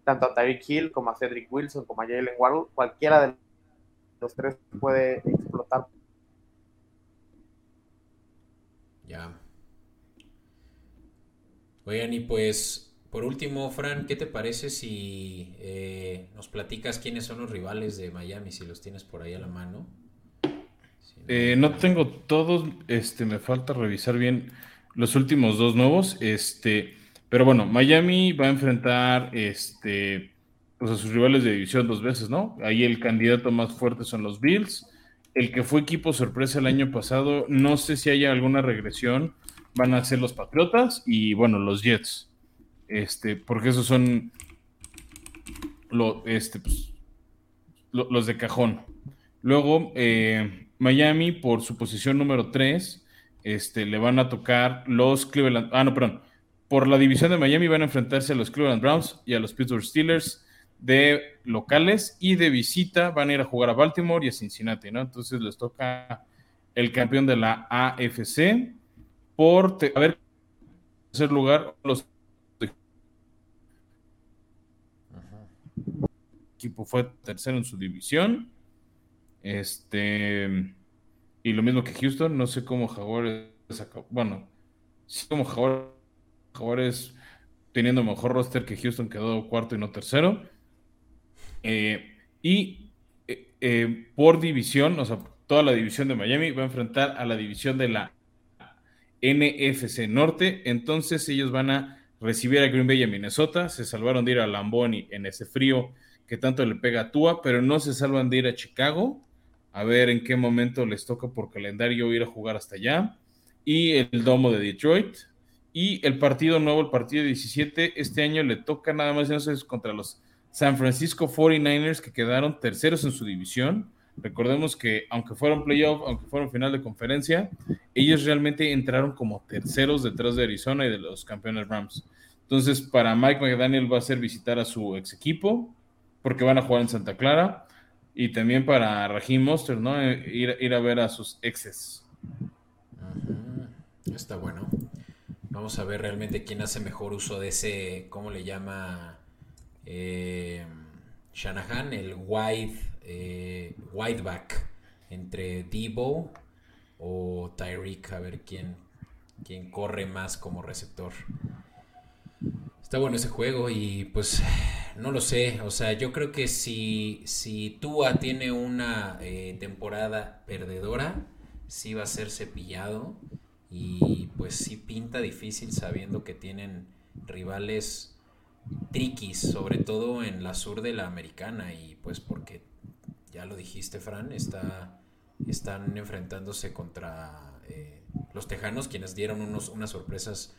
tanto a Tyreek Hill como a Cedric Wilson como a Jalen Waddle, cualquiera de los tres puede explotar. Ya. Oigan, y pues por último, Fran, ¿qué te parece si eh, nos platicas quiénes son los rivales de Miami, si los tienes por ahí a la mano? Eh, no tengo todos, este, me falta revisar bien los últimos dos nuevos, este, pero bueno, Miami va a enfrentar, este, pues a sus rivales de división dos veces, ¿no? Ahí el candidato más fuerte son los Bills, el que fue equipo sorpresa el año pasado, no sé si haya alguna regresión, van a ser los Patriotas y bueno, los Jets. Este, porque esos son este, pues, los de cajón. Luego, eh, Miami, por su posición número 3, este, le van a tocar los Cleveland. Ah, no, perdón. Por la división de Miami van a enfrentarse a los Cleveland Browns y a los Pittsburgh Steelers de locales y de visita van a ir a jugar a Baltimore y a Cincinnati, ¿no? Entonces les toca el campeón de la AFC por tercer lugar los equipo fue tercero en su división. Este, y lo mismo que Houston, no sé cómo Jaguares bueno, sí como Jaguares, teniendo mejor roster que Houston quedó cuarto y no tercero. Eh, y eh, eh, por división, o sea, toda la división de Miami va a enfrentar a la división de la NFC Norte. Entonces ellos van a recibir a Green Bay y a Minnesota. Se salvaron de ir a Lamboni en ese frío que tanto le pega a Tua, pero no se salvan de ir a Chicago. A ver en qué momento les toca por calendario ir a jugar hasta allá. Y el domo de Detroit. Y el partido nuevo, el partido 17, este año le toca nada más sé, contra los San Francisco 49ers que quedaron terceros en su división. Recordemos que aunque fueron playoff, aunque fueron final de conferencia, ellos realmente entraron como terceros detrás de Arizona y de los campeones Rams. Entonces, para Mike McDaniel va a ser visitar a su ex equipo, porque van a jugar en Santa Clara. Y también para Raheem Monster, ¿no? Eh, ir, ir, a ver a sus exes. Está bueno. Vamos a ver realmente quién hace mejor uso de ese, ¿cómo le llama? Eh, Shanahan, el wide, eh, entre Debo o Tyreek, a ver quién, quién corre más como receptor. Está bueno ese juego y pues no lo sé. O sea, yo creo que si, si Tua tiene una eh, temporada perdedora, sí va a ser cepillado. Y pues sí pinta difícil sabiendo que tienen rivales triquis, sobre todo en la sur de la americana. Y pues porque, ya lo dijiste, Fran, está, están enfrentándose contra eh, los Tejanos, quienes dieron unos, unas sorpresas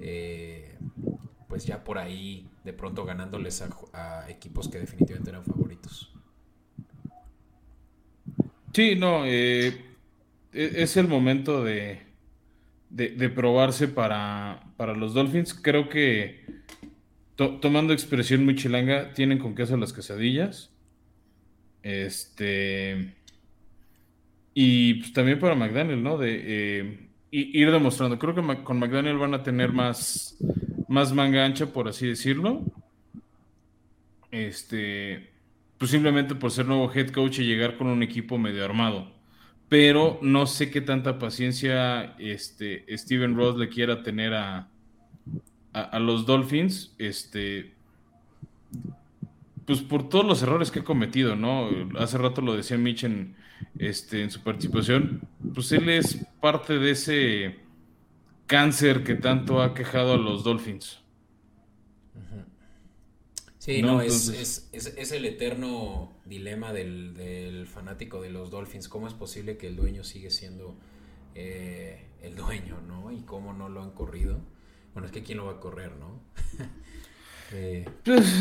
eh, pues ya por ahí de pronto ganándoles a, equipos que definitivamente eran favoritos. Sí, no, eh, e, es el momento de, de, probarse para, para, los Dolphins. Creo que tomando expresión muy chilanga, tienen con queso las quesadillas. Este. Y pues también para McDaniel, ¿no? De eh, ir demostrando. Creo que con McDaniel van a tener más más manga ancha, por así decirlo. Este, pues simplemente por ser nuevo head coach y llegar con un equipo medio armado. Pero no sé qué tanta paciencia este, Steven Ross le quiera tener a, a, los Dolphins. Este, pues por todos los errores que ha cometido, ¿no? Hace rato lo decía Mitch en, este, en su participación. Pues él es parte de ese cáncer que tanto ha quejado a los Dolphins. Sí, no, es, es, es, es, el eterno dilema del, del, fanático de los Dolphins. ¿Cómo es posible que el dueño sigue siendo eh, el dueño, no? Y cómo no lo han corrido. Bueno, es que quién lo va a correr, ¿no? eh. pues,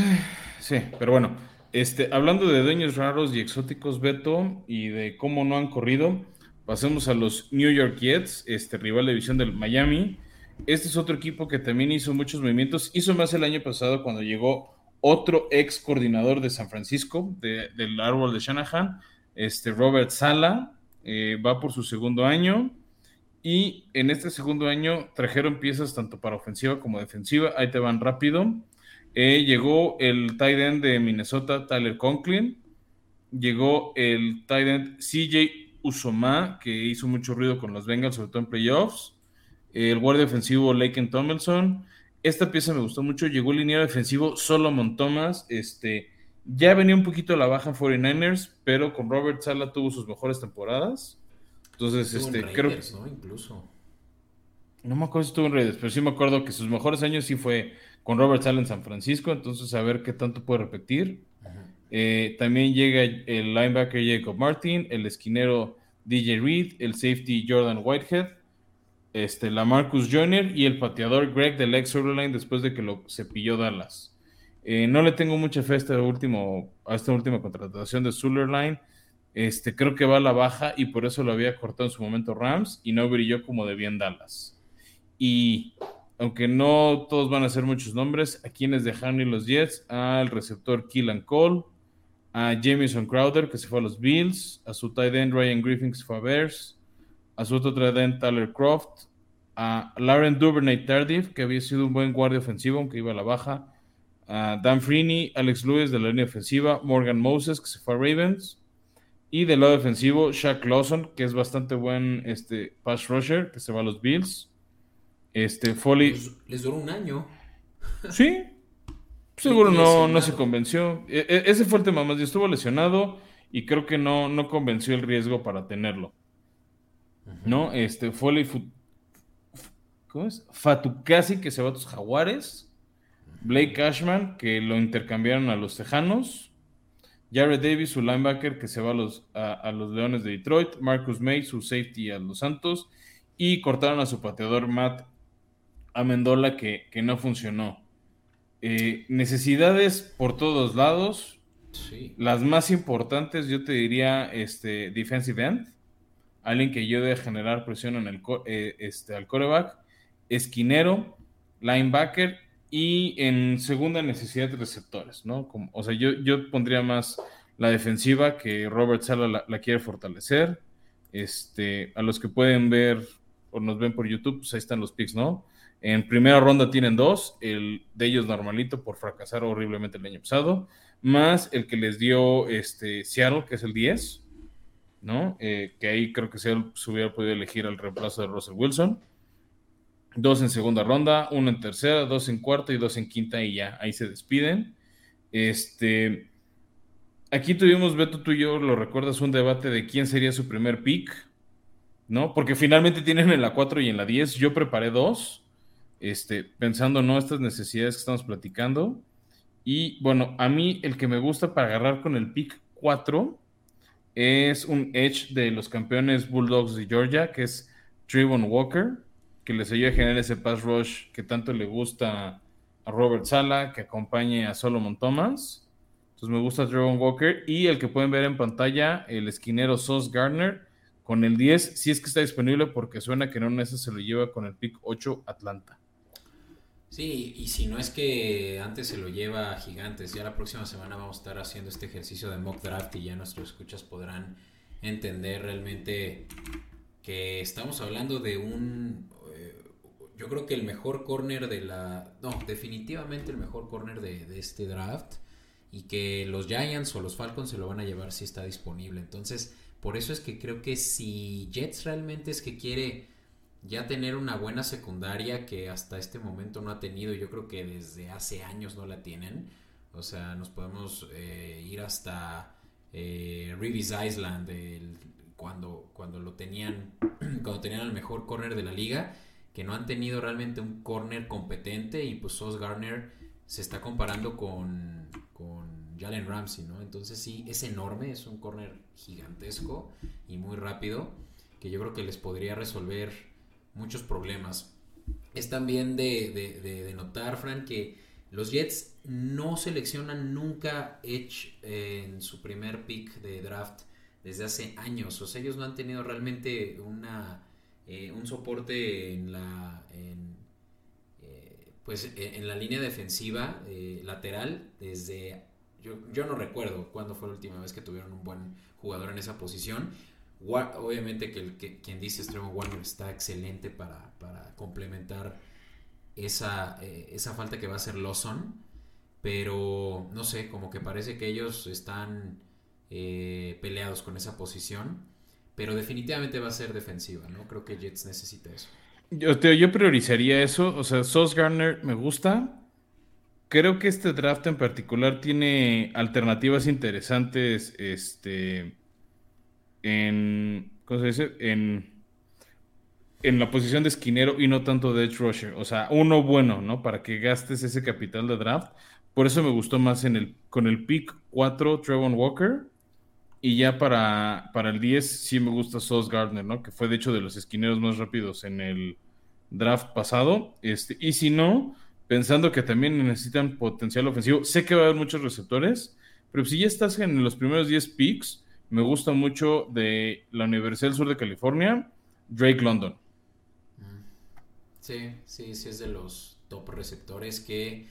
sí, pero bueno, este, hablando de dueños raros y exóticos, Beto, y de cómo no han corrido, pasemos a los New York Jets, este rival de división del Miami. Este es otro equipo que también hizo muchos movimientos. Hizo más el año pasado cuando llegó otro ex coordinador de San Francisco, del árbol de Shanahan, este Robert Sala, eh, va por su segundo año. Y en este segundo año trajeron piezas tanto para ofensiva como defensiva. Ahí te van rápido. Eh, llegó el tight end de Minnesota, Tyler Conklin. Llegó el tight end CJ Usoma, que hizo mucho ruido con los Bengals, sobre todo en playoffs. El guardia defensivo Laken Tomlinson. Esta pieza me gustó mucho. Llegó el liniero defensivo Solomon Thomas. Este, ya venía un poquito a la baja en 49ers, pero con Robert Sala tuvo sus mejores temporadas. Entonces, este, creo ¿no? Incluso. No me acuerdo si estuvo en Raiders, pero sí me acuerdo que sus mejores años sí fue con Robert Sala en San Francisco, entonces a ver qué tanto puede repetir. Eh, también llega el linebacker Jacob Martin, el esquinero DJ Reed, el safety Jordan Whitehead, este, la Marcus Joyner y el pateador Greg del ex Line después de que lo cepilló Dallas. Eh, no le tengo mucha fe a, este último, a esta última contratación de Line. Este, creo que va a la baja y por eso lo había cortado en su momento Rams y no brilló como debía en Dallas. Y aunque no todos van a ser muchos nombres, a quienes dejaron ir los Jets, al receptor Keelan Cole, a Jamison Crowder, que se fue a los Bills, a su tight end Ryan Griffin, que se fue a Bears, a su otro tight end Tyler Croft, a Lauren Duvernay Tardif, que había sido un buen guardia ofensivo, aunque iba a la baja, a Dan Freeney, Alex Lewis de la línea ofensiva, Morgan Moses, que se fue a Ravens, y del lado defensivo, Shaq Lawson, que es bastante buen este, pass rusher, que se va a los Bills. Este, Foley. Les, duró un año. Sí. Seguro no, no se convenció. E, e, ese fue el tema más. Estuvo lesionado y creo que no, no convenció el riesgo para tenerlo. ¿No? Este, Foley. ¿Cómo es? Fatukasi, que se va a tus Jaguares. Blake Cashman, que lo intercambiaron a los Tejanos. Jared Davis, su linebacker, que se va a los, a los Leones de Detroit. Marcus May, su safety a los Santos. Y cortaron a su pateador Matt Amendola que, que no funcionó. Eh, necesidades por todos lados. Las más importantes, yo te diría, este, defensive end. Alguien que ayude a generar presión en el, eh, este, al coreback. Esquinero, linebacker y en segunda necesidad de receptores, ¿no? Como, o sea, yo, yo pondría más la defensiva que Robert Sala la, quiere fortalecer. Este, a los que pueden ver o nos ven por YouTube, pues ahí están los picks, ¿no? En primera ronda tienen dos, el de ellos normalito por fracasar horriblemente el año pasado, más el que les dio este Seattle, que es el 10, ¿no? Eh, que ahí creo que se, hubiera podido elegir al reemplazo de Russell Wilson. Dos en segunda ronda, uno en tercera, dos en cuarta y dos en quinta y ya, ahí se despiden. Este, aquí tuvimos, Beto, tú y yo, lo recuerdas, un debate de quién sería su primer pick, ¿no? Porque finalmente tienen en la 4 y en la 10. Yo preparé dos este, pensando, ¿no? Estas necesidades que estamos platicando. Y bueno, a mí el que me gusta para agarrar con el pick 4 es un edge de los campeones Bulldogs de Georgia, que es Trayvon Walker, que les ayuda a generar ese pass rush que tanto le gusta a Robert Sala, que acompañe a Solomon Thomas. Entonces me gusta Trayvon Walker. Y el que pueden ver en pantalla, el esquinero Sauce Gardner, con el 10, si es que está disponible, porque suena que no ese se lo lleva con el pick 8 Atlanta. Sí, y si no es que antes se lo lleva a Gigantes, ya la próxima semana vamos a estar haciendo este ejercicio de mock draft y ya nuestros escuchas podrán entender realmente que estamos hablando de un... Eh, yo creo que el mejor corner de la... No, definitivamente el mejor corner de, de este draft y que los Giants o los Falcons se lo van a llevar si está disponible. Entonces, por eso es que creo que si Jets realmente es que quiere ya tener una buena secundaria que hasta este momento no ha tenido, yo creo que desde hace años no la tienen. O sea, nos podemos eh, ir hasta eh, Island, cuando, cuando lo tenían, cuando tenían el mejor corner de la liga, que no han tenido realmente un corner competente y pues Sos Garner se está comparando con, con Jalen Ramsey, ¿no? Entonces sí, es enorme, es un corner gigantesco y muy rápido, que yo creo que les podría resolver muchos problemas. Es también de, de, notar, Fran, que los Jets no seleccionan nunca Edge en su primer pick de draft desde hace años. O sea, ellos no han tenido realmente una, eh, un soporte en la, eh, pues, e, en la línea defensiva eh, lateral desde... Yo, yo no recuerdo cuándo fue la última vez que tuvieron un buen jugador en esa posición. Obviamente que, quien dice Extremo Warner está excelente para, complementar esa, eh, esa, falta que va a ser Lawson. Pero no sé, como que parece que ellos están eh, peleados con esa posición. Pero definitivamente va a ser defensiva, ¿no? Creo que Jets necesita eso. Yo, yo priorizaría eso. O sea, Sauce Garner me gusta. Creo que este draft en particular tiene alternativas interesantes. Este en, ¿cómo se dice? En, en la posición de esquinero y no tanto de edge rusher. O sea, uno bueno, ¿no? Para que gastes ese capital de draft. Por eso me gustó más en el, con el pick 4 Trevon Walker. Y ya para, para el 10 sí me gusta Sauce Gardner, ¿no? Que fue de hecho de los esquineros más rápidos en el draft pasado. Este, y si no, pensando que también necesitan potencial ofensivo, sé que va a haber muchos receptores, pero si ya estás en los primeros 10 picks, me gusta mucho de la Universidad del Sur de California, Drake London. Sí, sí, sí es de los top receptores que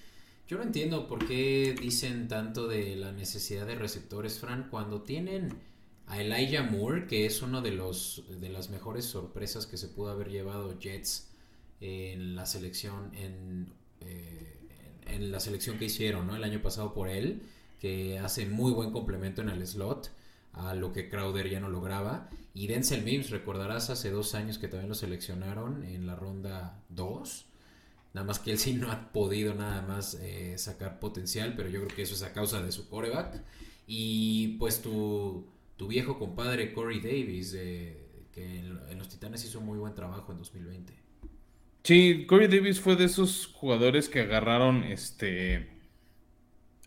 yo no entiendo por qué dicen tanto de la necesidad de receptores, Fran, cuando tienen a Elijah Moore, que es uno de los de las mejores sorpresas que se pudo haber llevado Jets en la selección en, eh, en la selección que hicieron, ¿no? El año pasado por él, que hace muy buen complemento en el slot a lo que Crowder ya no lograba. Y Denzel Mims, recordarás hace dos años que también lo seleccionaron en la ronda 2. Nada más que él sí no ha podido nada más eh, sacar potencial, pero yo creo que eso es a causa de su coreback. Y pues tu, tu viejo compadre Corey Davis, que en, en, los Titanes hizo muy buen trabajo en 2020. Sí, Corey Davis fue de esos jugadores que agarraron este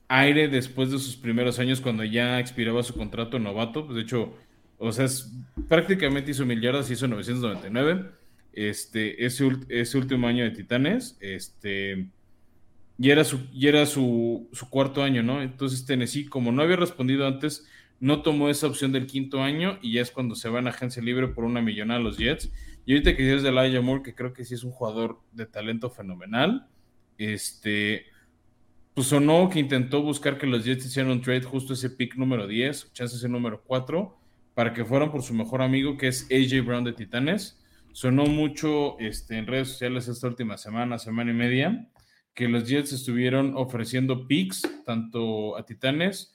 aire después de sus primeros años cuando ya expiraba su contrato novato. Pues de hecho, o sea, prácticamente hizo mil yardas, hizo 999. Este, ese, ese último año de Titanes, este, y era su, y era su, su, cuarto año, ¿no? Entonces Tennessee, como no había respondido antes, no tomó esa opción del quinto año y ya es cuando se va en agencia libre por una millonada a los Jets. Y ahorita que dices de Elijah Moore, que creo que sí es un jugador de talento fenomenal, este, pues sonó que intentó buscar que los Jets hicieran un trade justo ese pick número 10, chances ese número 4, para que fueran por su mejor amigo que es AJ Brown de Titanes. Sonó mucho este, en redes sociales esta última semana, semana y media, que los Jets estuvieron ofreciendo picks tanto a Titanes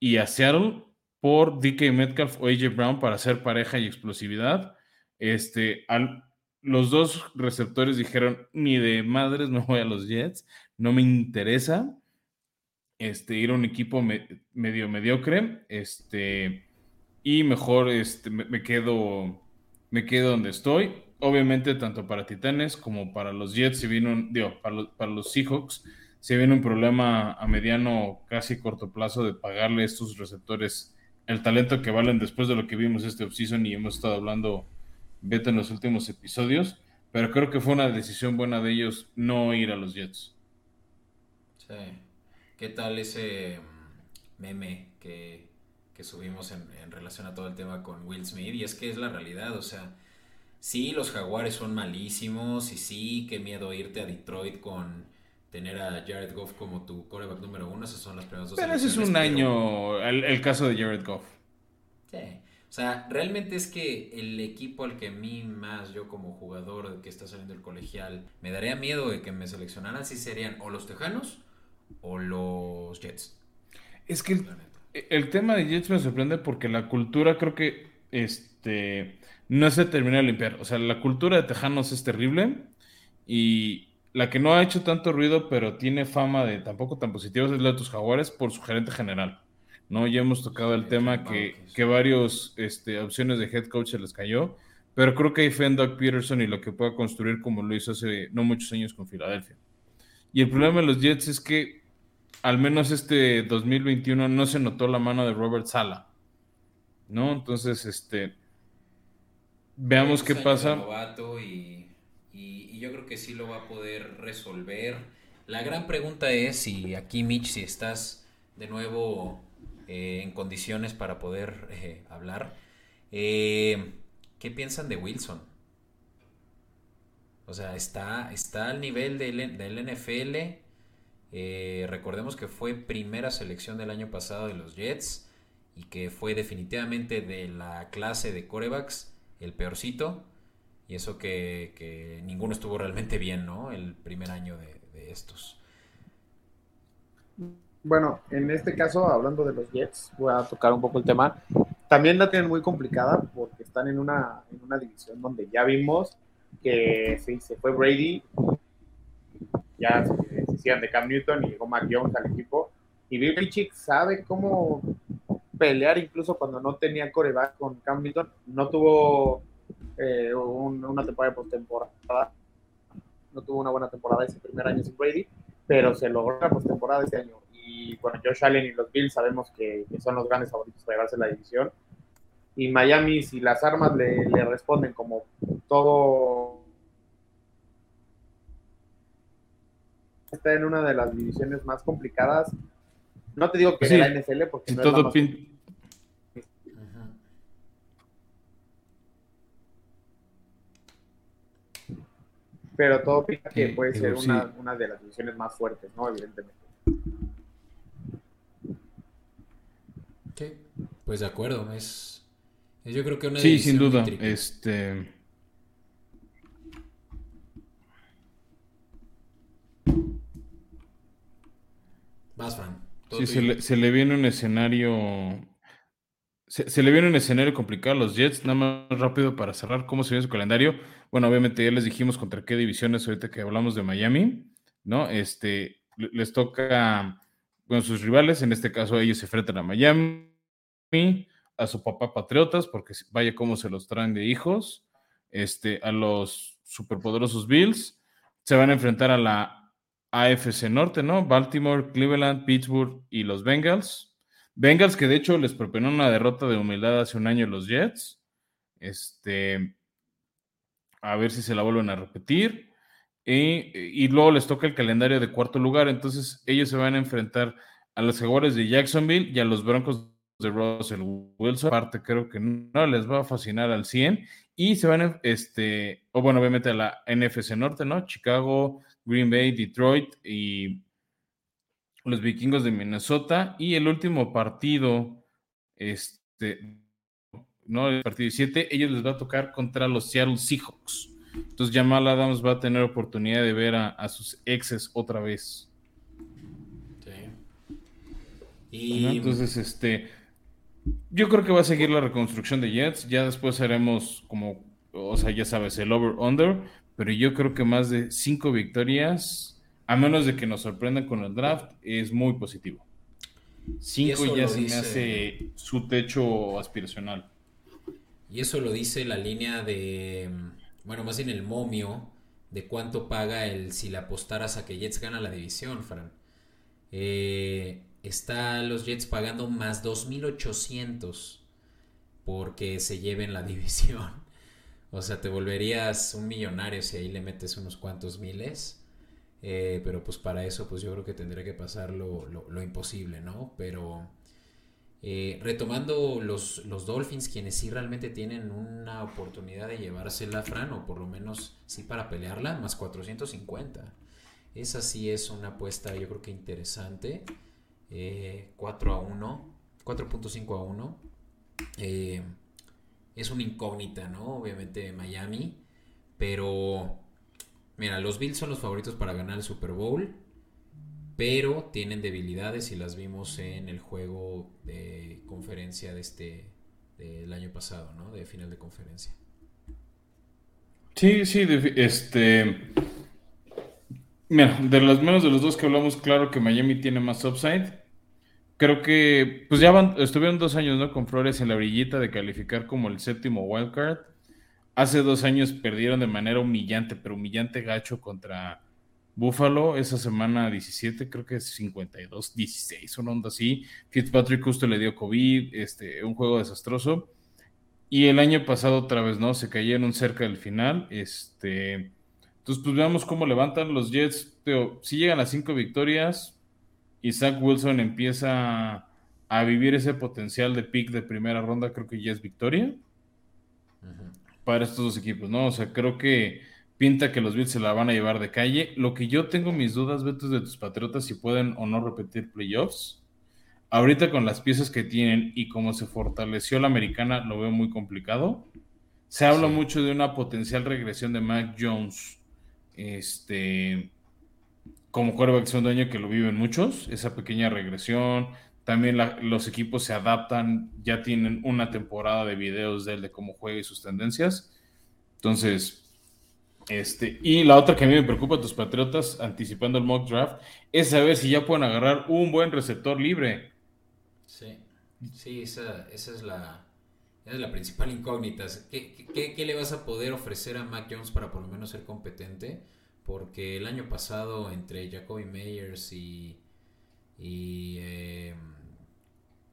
y a Seattle por DK Metcalf o AJ Brown para hacer pareja y explosividad. Este, al, los dos receptores dijeron, ni de madres me voy a los Jets, no me interesa este, ir a un equipo medio mediocre, este, y mejor este, me, quedo, me quedo donde estoy. Obviamente, tanto para Titanes como para los Jets, si viene un, para los, Seahawks, se viene un problema a mediano, casi corto plazo de pagarle a estos receptores el talento que valen después de lo que vimos este offseason y hemos estado hablando, Beto, en los últimos episodios. Pero creo que fue una decisión buena de ellos no ir a los Jets. Sí. ¿Qué tal ese mm, meme que, subimos en, relación a todo el tema con Will Smith? Y es que es la realidad, o sea, sí, los jaguares son malísimos y sí, qué miedo irte a Detroit con tener a Jared Goff como tu coreback número uno, esas son las primeras dos. Pero ese es un año, el, caso de Jared Goff. Sí. O sea, realmente es que el equipo al que a mí más, yo como jugador que está saliendo del colegial, me daría miedo de que me seleccionaran, si serían o los Tejanos o los Jets. Es que el, tema de Jets me sorprende porque la cultura creo que este no se termina de limpiar. O sea, la cultura de Tejanos es terrible y la que no ha hecho tanto ruido, pero tiene fama de tampoco tan positiva es la de tus jaguares por su gerente general. ¿No? Ya hemos tocado el tema que, que varios este, opciones de head coach se les cayó, pero creo que en Doug Peterson y lo que pueda construir como lo hizo hace no muchos años con Filadelfia. Y el problema de los Jets es que al menos este 2021 no se notó la mano de Robert Sala. ¿No? Entonces, este. Veamos qué pasa. Y, y, yo creo que sí lo va a poder resolver. La gran pregunta es si aquí, Mitch, si estás de nuevo eh, en condiciones para poder eh, hablar. Eh, ¿Qué piensan de Wilson? O sea, está, está al nivel del, del NFL. Recordemos que fue primera selección del año pasado de los Jets y que fue definitivamente de la clase de corebacks el peorcito. Y eso que, ninguno estuvo realmente bien, ¿no? El primer año de, estos. Bueno, en este caso, hablando de los Jets, voy a tocar un poco el tema. También la tienen muy complicada porque están en una, en una división donde ya vimos que se fue Brady ya se hicieron de Cam Newton y llegó Mac Jones al equipo. Y Bill Belichick sabe cómo pelear incluso cuando no tenía coreback con Cam Newton. No tuvo eh, una temporada postemporada. No tuvo una buena temporada ese primer año sin Brady, pero se logró la postemporada este año. Y bueno, Josh Allen y los Bills sabemos que, son los grandes favoritos para llevarse la división. Y Miami, si las armas le, le responden como todo está en una de las divisiones más complicadas. No te digo que sí, la NFL, porque no todo Pero todo pinta que puede ser una, una, de las divisiones más fuertes, ¿no? Evidentemente. Sí, pues de acuerdo, es, yo creo que una Sí, sin duda, este Sí, se le, viene un escenario. Se, le viene un escenario complicado a los Jets. Nada más rápido para cerrar, ¿cómo se viene su calendario? Bueno, obviamente ya les dijimos contra qué divisiones ahorita que hablamos de Miami, ¿no? Este, les toca con sus rivales, en este caso ellos se enfrentan a Miami, a su papá Patriotas, porque vaya cómo se los traen de hijos, este, a los superpoderosos Bills, se van a enfrentar a la AFC Norte, ¿no? Baltimore, Cleveland, Pittsburgh y los Bengals. Bengals que de hecho les propinó una derrota de humildad hace un año los Jets. Este, a ver si se la vuelven a repetir. Y, luego les toca el calendario de cuarto lugar. Entonces ellos se van a enfrentar a los jugadores de Jacksonville y a los Broncos de Russell Wilson. Aparte creo que no les va a fascinar al 100. Y se van, a, este, o bueno, obviamente a la NFC Norte, ¿no? Chicago, Green Bay, Detroit y los vikingos de Minnesota. Y el último partido, este, no, el partido 7, ellos les va a tocar contra los Seattle Seahawks. Entonces Jamal Adams va a tener oportunidad de ver a, sus exes otra vez. Sí. Y... Entonces, este, yo creo que va a seguir la reconstrucción de Jets. Ya después haremos como, o sea, ya sabes, el over-under pero yo creo que más de cinco victorias, a menos de que nos sorprendan con el draft, es muy positivo. Cinco ya se me hace su techo aspiracional. Y eso lo dice la línea de, bueno, más bien el momio de cuánto paga el si le apostaras a que Jets gana la división, Fran. Eh, está los Jets pagando más 2.800 porque se lleven la división. O sea, te volverías un millonario si ahí le metes unos cuantos miles. Eh, pero pues para eso, pues yo creo que tendría que pasar lo, imposible, ¿no? Pero eh, retomando los, los, Dolphins, quienes sí realmente tienen una oportunidad de llevársela, Fran, o por lo menos sí para pelearla, más 450. Esa sí es una apuesta, yo creo que interesante. 4 eh, a 1, 4.5 a 1. Eh, es una incógnita, ¿no? Obviamente Miami, pero mira, los Bills son los favoritos para ganar el Super Bowl, pero tienen debilidades y las vimos en el juego de conferencia de este del año pasado, ¿no? De final de conferencia. Sí, sí, este Mira, de los menos de los dos que hablamos, claro que Miami tiene más upside creo que pues ya estuvieron dos años, ¿no? Con Flores en la brillita de calificar como el séptimo wildcard. Hace dos años perdieron de manera humillante, pero humillante gacho contra, Buffalo esa semana 17, creo que es 52, 16, una onda así. Fitzpatrick justo le dio COVID, este, un juego desastroso. Y el año pasado otra vez, ¿no? Se cayeron cerca del final. Este, entonces, pues veamos cómo levantan los Jets. si llegan a cinco victorias y Zach Wilson empieza a vivir ese potencial de pick de primera ronda, creo que ya es victoria para estos dos equipos, ¿no? O sea, creo que pinta que los Bills se la van a llevar de calle. Lo que yo tengo mis dudas, Beto, de tus Patriotas, si pueden o no repetir playoffs. Ahorita con las piezas que tienen y como se fortaleció la americana, lo veo muy complicado. Se habla mucho de una potencial regresión de Mac Jones, este, como quarterback segundo año que lo viven muchos, esa pequeña regresión. También los equipos se adaptan, ya tienen una temporada de videos de él, de cómo juega y sus tendencias. Entonces, este, y la otra que a mí me preocupa, tus Patriotas, anticipando el mock draft, es saber si ya pueden agarrar un buen receptor libre. Sí, sí, esa, es, la, es la principal incógnita. ¿Qué, ¿Qué, le vas a poder ofrecer a Mac Jones para por lo menos ser competente? Porque el año pasado, entre Jacoby Meyers y, y em,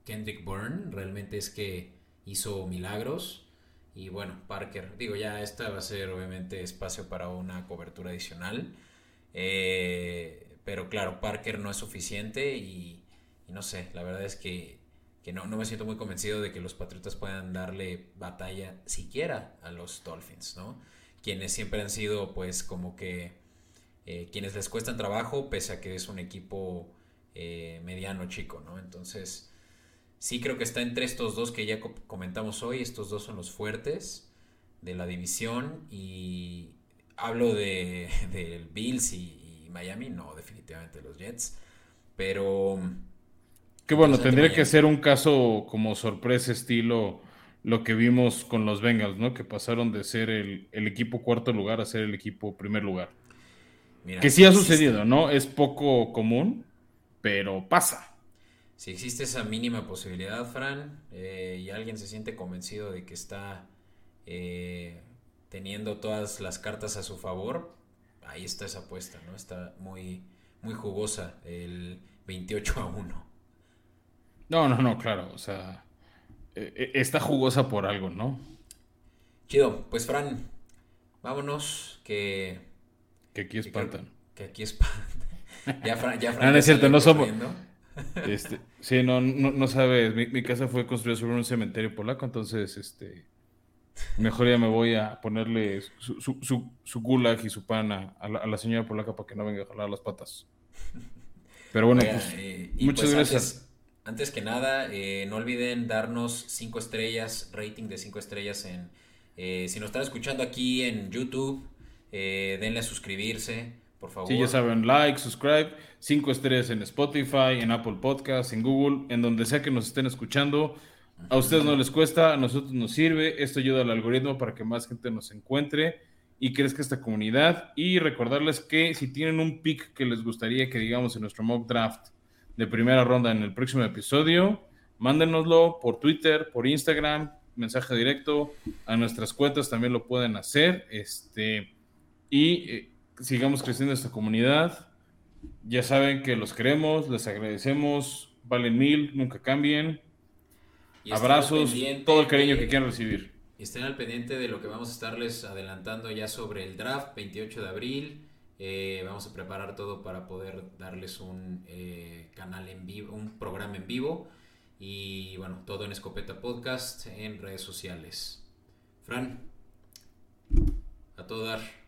Kendrick Byrne, realmente es que hizo milagros. Y bueno, Parker, digo, ya esta va a ser obviamente espacio para una cobertura adicional. Eh, pero claro, Parker no es suficiente y, no sé, la verdad es que, no, no, me siento muy convencido de que los Patriotas puedan darle batalla siquiera a los Dolphins, ¿no? Quienes siempre han sido pues como que eh, quienes les cuestan trabajo pese a que es un equipo eh, mediano chico, ¿no? Entonces Sí creo que está entre estos dos que ya comentamos hoy. Estos dos son los fuertes de la división. Y hablo de, del Bills y, Miami, no, definitivamente los Jets. Pero... Que bueno, tendría que ser un caso como sorpresa estilo lo que vimos con los Bengals, ¿no? Que pasaron de ser el, equipo cuarto lugar a ser el equipo primer lugar. que sí ha sucedido, ¿no? Es poco común, pero pasa si existe esa mínima posibilidad, Fran, eh, y alguien se siente convencido de que está eh, teniendo todas las cartas a su favor, ahí está esa apuesta, ¿no? Está muy, muy jugosa el 28 a 1. No, no, no, claro, o sea, eh, está jugosa por algo, ¿no? Chido, pues Fran, vámonos, que... Que aquí espantan. Que, aquí espantan. ya Fran, ya Fran. No, es cierto, no somos... Este, sí, no, no, sabes. Mi, casa fue construida sobre un cementerio polaco, entonces, este, mejor ya me voy a ponerle su, su, su, gulag y su pan a, la, señora polaca para que no venga a jalar las patas. Pero bueno, pues, eh, muchas pues gracias. Antes, que nada, eh, no olviden darnos cinco estrellas, rating de cinco estrellas en, eh, si nos están escuchando aquí en YouTube, denle a suscribirse por favor. Sí, ya saben, like, subscribe, cinco estrellas en Spotify, en Apple Podcasts, en Google, en donde sea que nos estén escuchando. A ustedes no les cuesta, a nosotros nos sirve. Esto ayuda al algoritmo para que más gente nos encuentre y crezca esta comunidad. Y recordarles que si tienen un pick que les gustaría que digamos en nuestro mock draft de primera ronda en el próximo episodio, mándenoslo por Twitter, por Instagram, mensaje directo. A nuestras cuentas también lo pueden hacer. Este, y eh, sigamos creciendo esta comunidad. Ya saben que los queremos, les agradecemos, valen mil, nunca cambien. Abrazos, todo el cariño que quieran recibir. Y estén al pendiente de lo que vamos a estarles adelantando ya sobre el draft, 28 de abril. Eh, vamos a preparar todo para poder darles un eh, canal en vivo, un programa en vivo. Y bueno, todo en Escopeta Podcast, en redes sociales. Fran, a todo dar.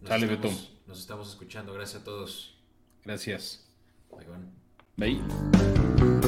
Nos Sale, estamos, Nos estamos escuchando. Gracias a todos. Gracias. Bye. Bye.